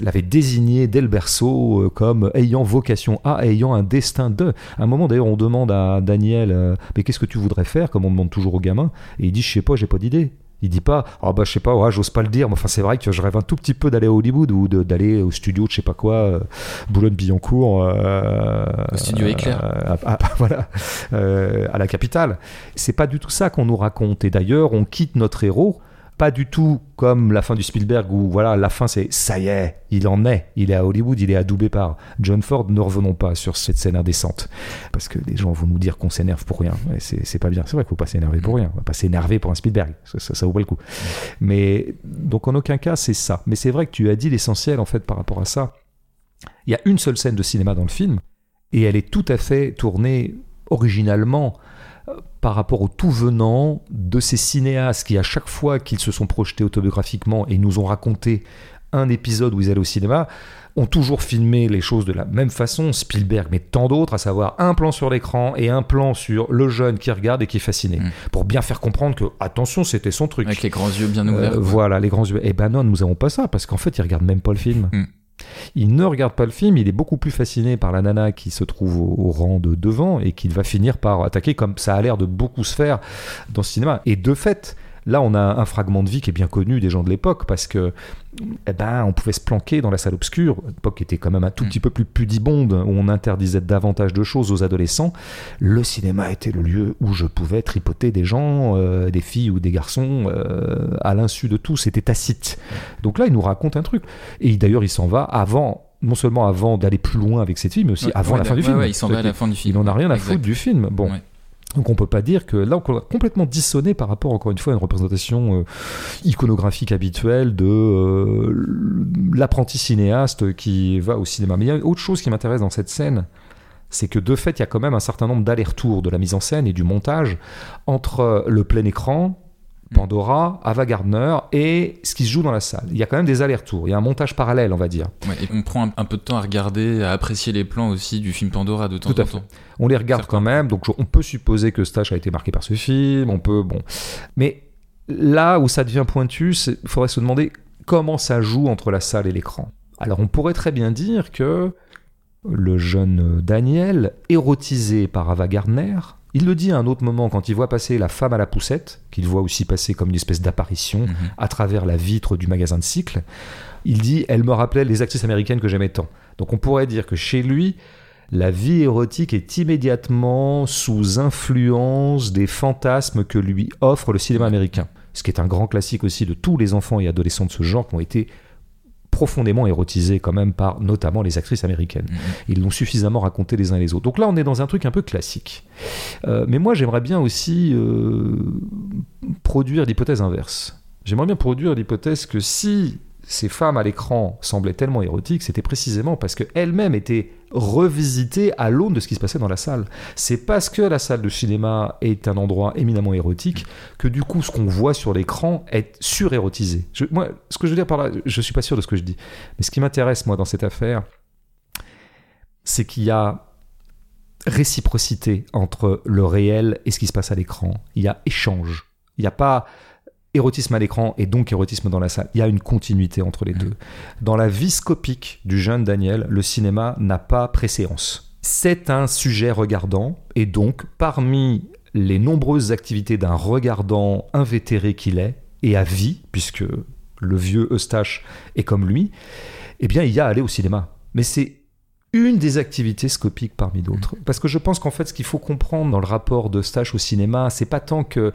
l'avait désigné dès le berceau euh, comme ayant vocation à, ayant un destin de. À un moment d'ailleurs, on demande à Daniel, euh, mais qu'est-ce que tu voudrais faire, comme on demande toujours aux gamins, et il dit, je sais pas, j'ai pas d'idée. Il dit pas, ah bah je sais pas, ouais, j'ose pas le dire, mais enfin c'est vrai que je rêve un tout petit peu d'aller à Hollywood ou d'aller au studio de je sais pas quoi, euh, Boulogne-Billancourt. euh, Au studio Éclair. euh, à- à- voilà, à la capitale. C'est pas du tout ça qu'on nous raconte. Et d'ailleurs, on quitte notre héros pas du tout comme la fin du Spielberg où voilà la fin c'est ça y est il en est. Il est à Hollywood il est adoubé par John Ford. Ne revenons pas sur cette scène indécente. Parce que les gens vont nous dire qu'on s'énerve pour rien. Et c'est c'est pas bien. C'est vrai qu'il faut pas s'énerver pour rien. On va pas s'énerver pour un Spielberg. Ça, ça, ça vaut pas le coup. Mais donc en aucun cas c'est ça. Mais c'est vrai que tu as dit l'essentiel en fait par rapport à ça. Il y a une seule scène de cinéma dans le film et elle est tout à fait tournée originalement par rapport au tout venant de ces cinéastes qui, à chaque fois qu'ils se sont projetés autobiographiquement et nous ont raconté un épisode où ils allaient au cinéma, ont toujours filmé les choses de la même façon, Spielberg, mais tant d'autres, à savoir un plan sur l'écran et un plan sur le jeune qui regarde et qui est fasciné, Mm. pour bien faire comprendre que, attention, c'était son truc. Avec les grands yeux bien Euh, ouverts. quoi. voilà, les grands yeux. Eh ben non, nous avons pas ça, parce qu'en fait, il regarde même pas le film. Mm. Il ne regarde pas le film, il est beaucoup plus fasciné par la nana qui se trouve au, rang de devant et qu'il va finir par attaquer, comme ça a l'air de beaucoup se faire dans ce cinéma. Et de fait, là, on a un fragment de vie qui est bien connu des gens de l'époque, parce que eh ben, on pouvait se planquer dans la salle obscure, l'époque qui était quand même un tout Mm. petit peu plus pudibonde, où on interdisait davantage de choses aux adolescents. Le cinéma était le lieu où je pouvais tripoter des gens, euh, des filles ou des garçons, euh, à l'insu de tous. C'était tacite. Donc là, il nous raconte un truc. Et d'ailleurs, il s'en va avant, non seulement avant d'aller plus loin avec cette fille, mais aussi Ouais, avant ouais, la fin du ouais, film. il s'en va à la fin du film. Il en a rien à Exact. foutre du film. Bon. Donc on peut pas dire que là on a complètement dissonné par rapport encore une fois à une représentation euh, iconographique habituelle de euh, l'apprenti cinéaste qui va au cinéma. Mais il y a autre chose qui m'intéresse dans cette scène, c'est que de fait il y a quand même un certain nombre d'allers-retours de la mise en scène et du montage entre le plein écran, Pandora, Ava Gardner et ce qui se joue dans la salle. Il y a quand même des allers-retours, il y a un montage parallèle on va dire. Ouais, et on prend un, un peu de temps à regarder, à apprécier les plans aussi du film Pandora de temps Tout à en fait. temps. On les regarde Certains quand même, donc on peut supposer que Stash a été marqué par ce film, on peut, bon. Mais là où ça devient pointu, il faudrait se demander comment ça joue entre la salle et l'écran. Alors on pourrait très bien dire que le jeune Daniel, érotisé par Ava Gardner, il le dit à un autre moment quand il voit passer la femme à la poussette, qu'il voit aussi passer comme une espèce d'apparition Mhm. à travers la vitre du magasin de cycle. Il dit Elle me rappelait les actrices américaines que j'aimais tant. Donc on pourrait dire que chez lui, la vie érotique est immédiatement sous influence des fantasmes que lui offre le cinéma américain. Ce qui est un grand classique aussi de tous les enfants et adolescents de ce genre qui ont été profondément érotisés quand même par notamment les actrices américaines. Mhm. Ils l'ont suffisamment raconté les uns et les autres. Donc là, on est dans un truc un peu classique. Euh, mais moi, j'aimerais bien aussi euh, produire l'hypothèse inverse. J'aimerais bien produire l'hypothèse que si ces femmes à l'écran semblaient tellement érotiques, c'était précisément parce qu'elles-mêmes étaient revisitées à l'aune de ce qui se passait dans la salle. C'est parce que la salle de cinéma est un endroit éminemment érotique que du coup ce qu'on voit sur l'écran est surérotisé. Je, moi, ce que je veux dire par là, je suis pas sûr de ce que je dis, mais ce qui m'intéresse moi dans cette affaire, c'est qu'il y a réciprocité entre le réel et ce qui se passe à l'écran. Il y a échange. Il n'y a pas érotisme à l'écran et donc érotisme dans la salle. Il y a une continuité entre les deux. Dans la vie scopique du jeune Daniel, le cinéma n'a pas préséance. C'est un sujet regardant et donc parmi les nombreuses activités d'un regardant invétéré qu'il est et à vie, puisque le vieux Eustache est comme lui, eh bien il y a aller au cinéma. Mais c'est une des activités scopiques parmi d'autres. Parce que je pense qu'en fait, ce qu'il faut comprendre dans le rapport d'Eustache au cinéma, c'est pas tant que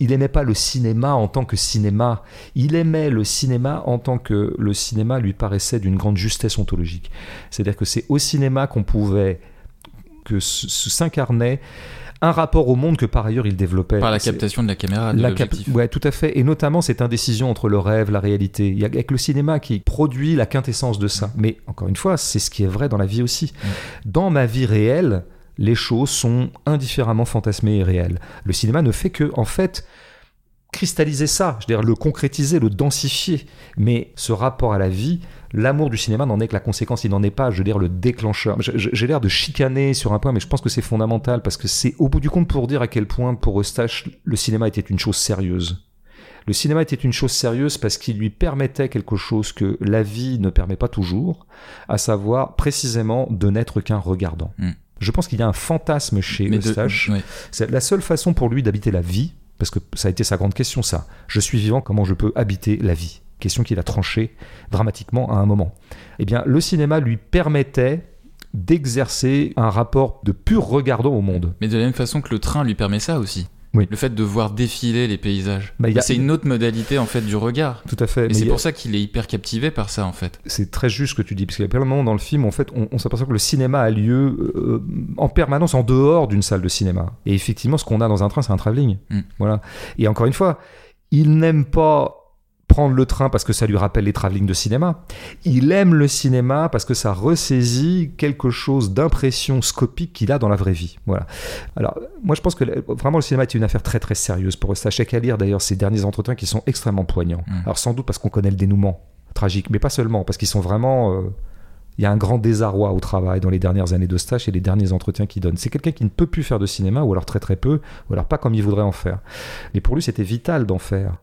il aimait pas le cinéma en tant que cinéma, il aimait le cinéma en tant que le cinéma lui paraissait d'une grande justesse ontologique. C'est-à-dire que c'est au cinéma qu'on pouvait que s'incarnait un rapport au monde que par ailleurs il développait. Par la captation de la caméra, de la cap- ouais, tout à fait. Et notamment cette indécision entre le rêve, la réalité. Il y a avec le cinéma qui produit la quintessence de ça. Mais encore une fois, c'est ce qui est vrai dans la vie aussi. Dans ma vie réelle, les choses sont indifféremment fantasmées et réelles. Le cinéma ne fait que, en fait, cristalliser ça, je veux dire, le concrétiser, le densifier. Mais ce rapport à la vie, l'amour du cinéma n'en est que la conséquence, il n'en est pas, je veux dire, le déclencheur. J'ai l'air de chicaner sur un point, mais je pense que c'est fondamental parce que c'est au bout du compte pour dire à quel point, pour Eustache, le cinéma était une chose sérieuse. Le cinéma était une chose sérieuse parce qu'il lui permettait quelque chose que la vie ne permet pas toujours, à savoir précisément de n'être qu'un regardant. Mm. Je pense qu'il y a un fantasme chez Mais de- Eustache. C'est la seule façon pour lui d'habiter la vie, parce que ça a été sa grande question, ça. Je suis vivant, comment je peux habiter la vie? Question qu'il a tranchée dramatiquement à un moment. Eh bien, le cinéma lui permettait d'exercer un rapport de pur regardant au monde. Mais de la même façon que le train lui permet ça aussi. Oui. Le fait de voir défiler les paysages. Bah, a- C'est une autre modalité en fait du regard. Tout à fait. Et c'est a- pour ça qu'il est hyper captivé par ça en fait. c'est très juste ce que tu dis, parce qu'il y a plein de moments dans le film, en fait, on, on s'aperçoit que le cinéma a lieu euh, en permanence en dehors d'une salle de cinéma. Et effectivement, ce qu'on a dans un train, c'est un travelling. Mm. Voilà. Et encore une fois, il n'aime pas prendre le train parce que ça lui rappelle les travelling de cinéma. Il aime le cinéma parce que ça ressaisit quelque chose d'impression scopique qu'il a dans la vraie vie. Voilà. Alors, moi, je pense que vraiment le cinéma est une affaire très très sérieuse pour Eustache. Chaque à lire d'ailleurs ses derniers entretiens qui sont extrêmement poignants. Mm. Alors, sans doute parce qu'on connaît le dénouement tragiques, mais pas seulement, parce qu'ils sont vraiment. euh, il y a un grand désarroi au travail dans les dernières années d'Eustache et les derniers entretiens qu'il donne. C'est quelqu'un qui ne peut plus faire de cinéma, ou alors très très peu, ou alors pas comme il voudrait en faire. Mais pour lui, c'était vital d'en faire.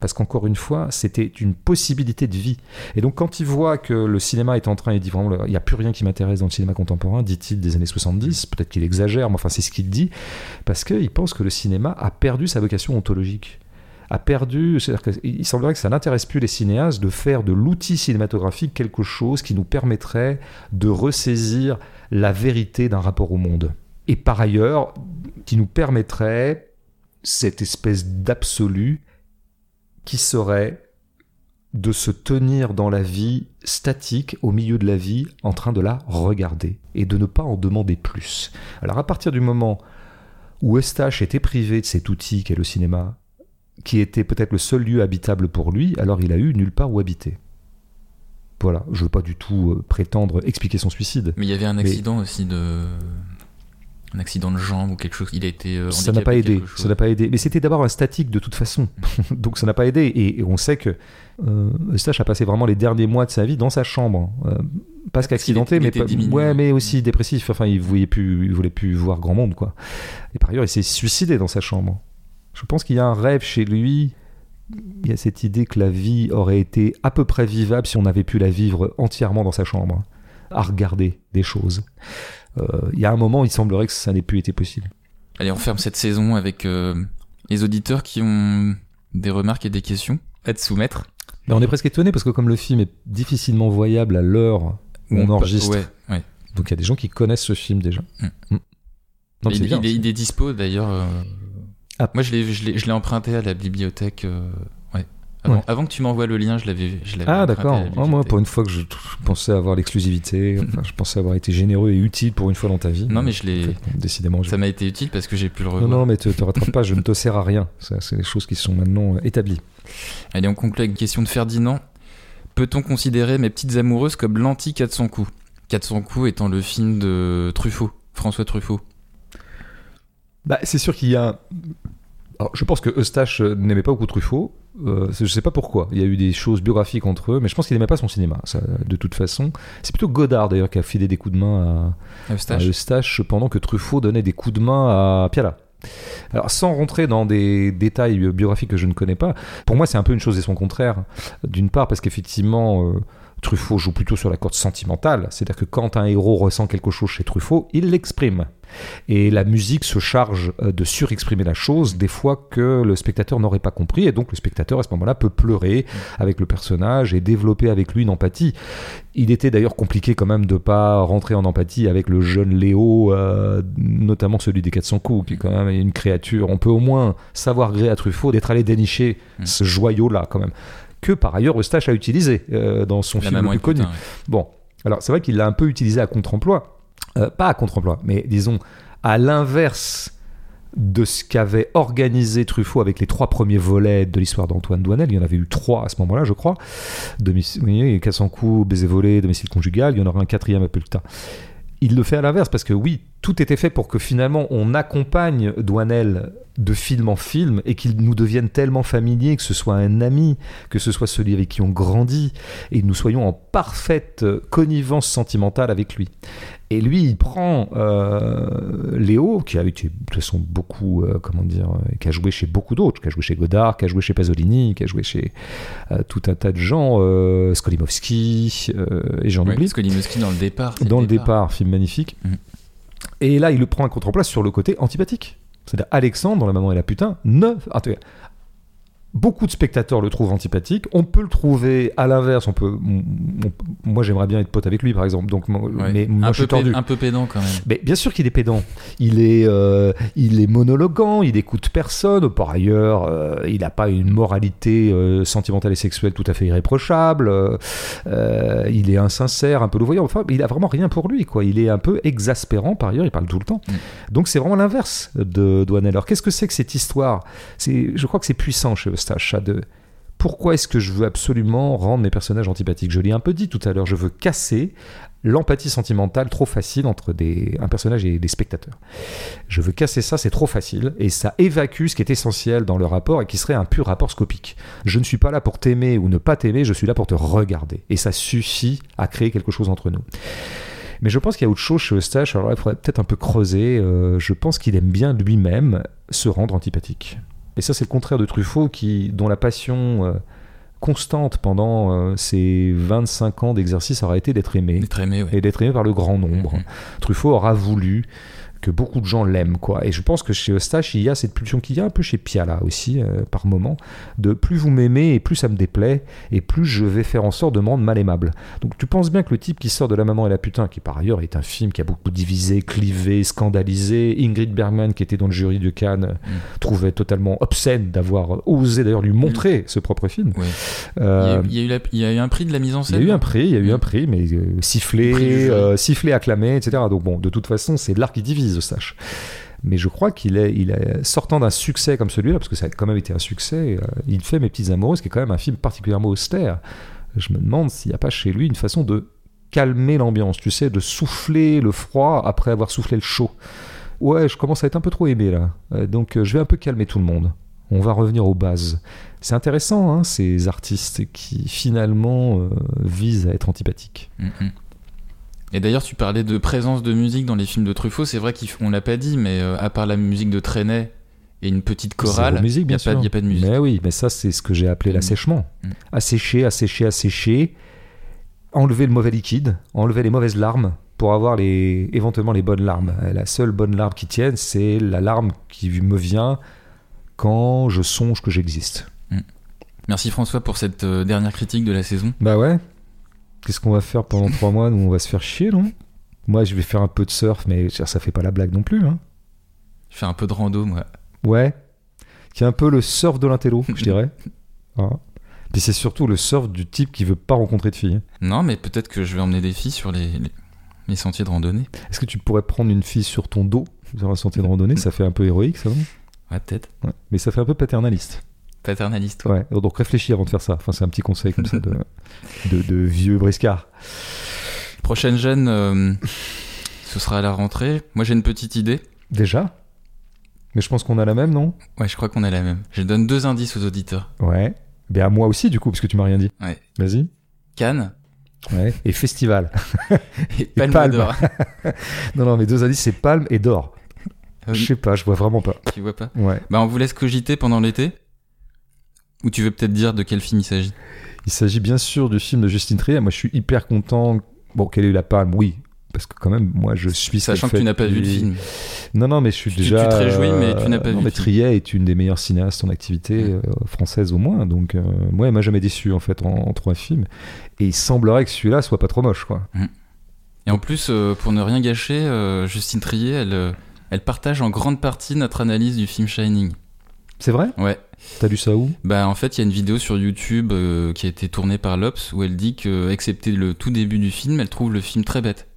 Parce qu'encore une fois, c'était une possibilité de vie. Et donc, quand il voit que le cinéma est en train, il dit vraiment, il n'y a plus rien qui m'intéresse dans le cinéma contemporain, dit-il, des années 70, peut-être qu'il exagère, mais enfin, c'est ce qu'il dit, parce qu'il pense que le cinéma a perdu sa vocation ontologique. A perdu, c'est-à-dire qu'il semblerait que ça n'intéresse plus les cinéastes de faire de l'outil cinématographique quelque chose qui nous permettrait de ressaisir la vérité d'un rapport au monde. Et par ailleurs, qui nous permettrait cette espèce d'absolu qui serait de se tenir dans la vie statique au milieu de la vie en train de la regarder et de ne pas en demander plus. Alors à partir du moment où Eustache était privé de cet outil qu'est le cinéma, qui était peut-être le seul lieu habitable pour lui, alors il a eu nulle part où habiter. Voilà, je veux pas du tout euh, prétendre expliquer son suicide. Mais il y avait un accident aussi de. Un accident de jambe ou quelque chose. Il a été. euh, ça n'a pas aidé. Ça n'a pas aidé. Mais c'était d'abord un statique de toute façon. Donc ça n'a pas aidé. Et, et on sait que euh, Eustache a passé vraiment les derniers mois de sa vie dans sa chambre. Euh, pas Parce qu'il qu'accidenté, mais pas- ouais, mais aussi dépressif. Enfin, il voyait plus, il voulait plus voir grand monde, quoi. Et par ailleurs, il s'est suicidé dans sa chambre. Je pense qu'il y a un rêve chez lui. Il y a cette idée que la vie aurait été à peu près vivable si on avait pu la vivre entièrement dans sa chambre, à regarder des choses. Euh, il y a un moment, il semblerait que ça n'ait plus été possible. Allez, on ferme cette saison avec euh, les auditeurs qui ont des remarques et des questions à te soumettre. Mais on est presque étonné parce que comme le film est difficilement voyable à l'heure où on enregistre, Ouais, ouais. donc il y a des gens qui connaissent ce film déjà. Mm. Mm. Donc il, bien. est, il est dispo d'ailleurs. euh, Ah. Moi, je l'ai, emprunté à la bibliothèque. euh. Avant, Ouais. avant que tu m'envoies le lien, je l'avais, l'avais Ah d'accord. Ah, moi pour une fois que je, je pensais avoir l'exclusivité, enfin, je pensais avoir été généreux et utile pour une fois dans ta vie. Non, mais je l'ai- En fait, bon, décidément. je- Ça m'a été utile parce que j'ai pu le Non revoir. non mais te, te rattrape pas, je ne te sers à rien. C'est des choses qui sont maintenant euh, établies. Allez, on conclut avec une question de Ferdinand. Peut-on considérer Mes petites amoureuses comme l'anti 400 coups? 400 coups étant le film de Truffaut, François Truffaut. Bah, c'est sûr qu'il y a. Alors, je pense que Eustache euh, n'aimait pas beaucoup Truffaut. Euh, je sais pas pourquoi. Il y a eu des choses biographiques entre eux, mais je pense qu'il n'aimait pas son cinéma. Ça, de toute façon, c'est plutôt Godard d'ailleurs qui a filé des coups de main à, à Eustache. Eustache pendant que Truffaut donnait des coups de main à Piala. Alors, sans rentrer dans des détails biographiques que je ne connais pas, pour moi, c'est un peu une chose et son contraire. D'une part, parce qu'effectivement, euh, Truffaut joue plutôt sur la corde sentimentale. C'est-à-dire que quand un héros ressent quelque chose chez Truffaut, il l'exprime. Et la musique se charge euh, de surexprimer la chose des fois que le spectateur n'aurait pas compris. Et donc le spectateur à ce moment-là peut pleurer avec le personnage et développer avec lui une empathie. Il était d'ailleurs compliqué quand même de pas rentrer en empathie avec le jeune Léo, euh, notamment celui des 400 coups, qui est quand même une créature. On peut au moins savoir gré à Truffaut d'être allé dénicher Mm. ce joyau-là quand même. Que par ailleurs Eustache a utilisé euh, dans son La film le plus connu. Ouais. Bon, alors c'est vrai qu'il l'a un peu utilisé à contre-emploi. Euh, pas à contre-emploi, mais disons à l'inverse de ce qu'avait organisé Truffaut avec les trois premiers volets de l'histoire d'Antoine Douanel. Il y en avait eu trois à ce moment-là, je crois. Domicile, oui, 400 coups, baiser volé, domicile conjugal. Il y en aura un quatrième un peu plus tard. Il le fait à l'inverse parce que oui, tout était fait pour que finalement on accompagne Douanel de film en film et qu'il nous devienne tellement familier, que ce soit un ami, que ce soit celui avec qui on grandit, et nous soyons en parfaite connivence sentimentale avec lui. Et lui, il prend euh, Léo, qui a été de toute façon beaucoup, euh, comment dire, euh, qui a joué chez beaucoup d'autres, qui a joué chez Godard, qui a joué chez Pasolini, qui a joué chez euh, tout un tas de gens, Skolimowski, et j'en Ouais, oublie. Skolimowski dans le départ. Dans le départ, film magnifique. Mhm. Et là, il le prend à contre-place sur le côté antipathique. C'est-à-dire Alexandre, dans La Maman et la Putain, ne... Beaucoup de spectateurs le trouvent antipathique. On peut le trouver à l'inverse. On peut, on- on- moi, j'aimerais bien être pote avec lui, par exemple. Donc, Ouais. mais moi, un, je suis tordu. un peu pédant quand même. Mais bien sûr qu'il est pédant. Il est, euh, il est monologuant, il écoute personne. Par ailleurs, euh, il n'a pas une moralité euh, sentimentale et sexuelle tout à fait irréprochable. Il est insincère, un peu louvoyant. Enfin, il a vraiment rien pour lui, quoi. Il est un peu exaspérant. Par ailleurs, il parle tout le temps. Mm. Donc c'est vraiment l'inverse de Douanel. Alors qu'est-ce que c'est que cette histoire? C'est, je crois que c'est puissant chez Eustache, pourquoi est-ce que je veux absolument rendre mes personnages antipathiques? Je l'ai un peu dit tout à l'heure, je veux casser l'empathie sentimentale trop facile entre un personnage et des spectateurs. Je veux casser ça, c'est trop facile, et ça évacue ce qui est essentiel dans le rapport et qui serait un pur rapport scopique. Je ne suis pas là pour t'aimer ou ne pas t'aimer, je suis là pour te regarder. Et ça suffit à créer quelque chose entre nous. Mais je pense qu'il y a autre chose chez Eustache, alors là, il faudrait peut-être un peu creuser. euh, je pense qu'il aime bien lui-même se rendre antipathique. Et ça, c'est le contraire de Truffaut, qui, dont la passion euh, constante pendant euh, ses 25 ans d'exercice aura été d'être aimé. D'être aimé, ouais. Et d'être aimé par le grand nombre. Mhm. Truffaut aura voulu que beaucoup de gens l'aiment, quoi. Et je pense que chez Eustache, il y a cette pulsion qu'il y a un peu chez Piala aussi, euh, par moment, de plus vous m'aimez et plus ça me déplaît, et plus je vais faire en sorte de me rendre mal aimable. Donc tu penses bien que le type qui sort de La Maman et la Putain, qui par ailleurs est un film qui a beaucoup divisé, clivé, scandalisé, Ingrid Bergman, qui était dans le jury de Cannes, trouvait totalement obscène d'avoir osé d'ailleurs lui montrer ce propre film. Ouais. Euh, Il, y a, il y a eu la- il y a eu un prix de la mise en il y a scène. eu un prix, il y a eu un prix, mais euh, sifflé, prix euh, sifflé, acclamé, etc. Donc bon, de toute façon, c'est l'art qui divise, Eustache. Mais je crois qu'il est, sortant d'un succès comme celui-là, parce que ça a quand même été un succès. euh, il fait Mes petites amoureuses, qui est quand même un film particulièrement austère. Je me demande s'il n'y a pas chez lui une façon de calmer l'ambiance, tu sais, de souffler le froid après avoir soufflé le chaud. Ouais, je commence à être un peu trop aimé là, Euh, donc euh, je vais un peu calmer tout le monde. On va revenir aux bases. C'est intéressant, hein, ces artistes qui finalement visent à être antipathiques. Mhm. Et d'ailleurs, tu parlais de présence de musique dans les films de Truffaut. C'est vrai qu'on l'a pas dit, mais euh, à part la musique de Trenet et une petite chorale, il n'y a, a pas de musique. Mais oui, mais ça, c'est ce que j'ai appelé Mm. l'assèchement. Mm. Assécher, assécher, assécher, enlever le mauvais liquide, enlever les mauvaises larmes pour avoir les, éventuellement les bonnes larmes. La seule bonne larme qui tienne, c'est la larme qui me vient quand je songe que j'existe. Merci François pour cette euh, dernière critique de la saison. Bah ouais. Qu'est-ce qu'on va faire pendant trois mois? Nous, on va se faire chier, non? Moi, je vais faire un peu de surf, mais ça fait pas la blague non plus. Hein. Je fais un peu de rando, moi. Ouais. Qui est un peu le surf de l'intello, je dirais. Ah. Puis c'est surtout le surf du type qui veut pas rencontrer de filles. Non, mais peut-être que je vais emmener des filles sur les, les, les sentiers de randonnée. Est-ce que tu pourrais prendre une fille sur ton dos sur un sentier de randonnée? Ça fait un peu héroïque, ça, non? Ouais, peut-être. Ouais. Mais ça fait un peu paternaliste. Paternaliste. Ouais. Donc réfléchis avant de faire ça. Enfin, c'est un petit conseil comme ça de, de, de vieux briscard. Prochaine jeune, euh, ce sera à la rentrée. Moi, j'ai une petite idée. Déjà? Mais je pense qu'on a la même, non? Ouais, je crois qu'on a la même. Je donne deux indices aux auditeurs. Ouais. Ben à moi aussi, du coup, parce que tu m'as rien dit. Ouais. Vas-y. Cannes Ouais. Et festival. et Palme Palme. d'Or. non, non, mes deux indices, c'est palme et d'or. Oui, Je sais pas, je vois vraiment pas. tu vois pas? Ouais. Bah, on vous laisse cogiter pendant l'été Ou tu veux peut-être dire de quel film il s'agit? Il s'agit bien sûr du film de Justine Trier. Moi, je suis hyper content. Bon, quelle est eu la palme? Oui. Parce que quand même, moi, je suis. Sachant que tu n'as pas vu le film. Non, non, mais je suis Tu- tu déjà. te réjouis, mais tu n'as pas non, vu mais. Trier est une des meilleures cinéastes en activité euh, française au moins. Donc, euh, moi, elle m'a jamais déçu en fait en, en trois films. Et il semblerait que celui-là soit pas trop moche, quoi. Et en plus, euh, pour ne rien gâcher, euh, Justine Trier, elle, euh, elle partage en grande partie notre analyse du film Shining. C'est vrai Ouais. T'as lu ça où Bah en fait, il y a une vidéo sur YouTube euh, qui a été tournée par l'Obs où elle dit que, excepté le tout début du film, elle trouve le film très bête.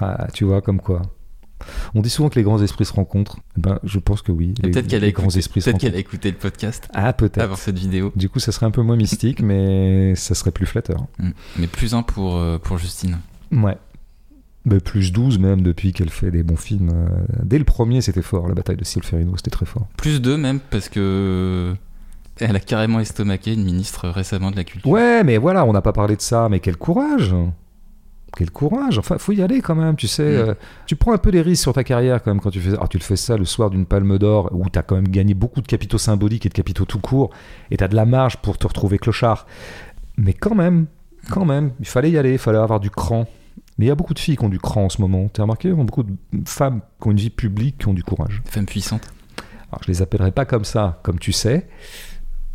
Ah, Tu vois, comme quoi. On dit souvent que les grands esprits se rencontrent. Eh Ben, je pense que oui. Peut-être qu'elle a, écouté- peut-être qu'elle a écouté le podcast Ah, peut-être. avant cette vidéo. Du coup, ça serait un peu moins mystique, mais ça serait plus flatteur. Mm. Mais plus un pour, euh, pour Justine. Ouais. Plus 12 même depuis qu'elle fait des bons films. Euh, Dès le premier, c'était fort. La bataille de Solferino, c'était très fort. Plus deux même, parce que euh, elle a carrément estomaqué une ministre récemment de la culture. Ouais, mais voilà, on n'a pas parlé de ça. Mais quel courage Quel courage Enfin, faut y aller quand même, tu sais. Mm. euh, tu prends un peu des risques sur ta carrière quand même quand tu fais ah, tu le fais ça le soir d'une palme d'or où tu as quand même gagné beaucoup de capitaux symboliques et de capitaux tout court et tu as de la marge pour te retrouver clochard. Mais quand même, quand même, il fallait y aller, il fallait avoir du cran. Mais il y a beaucoup de filles qui ont du cran en ce moment. T'as remarqué Il y a beaucoup de femmes qui ont une vie publique qui ont du courage. Femme puissante. Alors, je les appellerai pas comme ça, comme tu sais.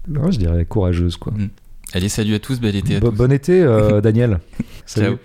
Non, je dirais courageuse, quoi. Allez, salut à tous, bel été à tous. bon été, euh, Daniel. Ciao. Salut.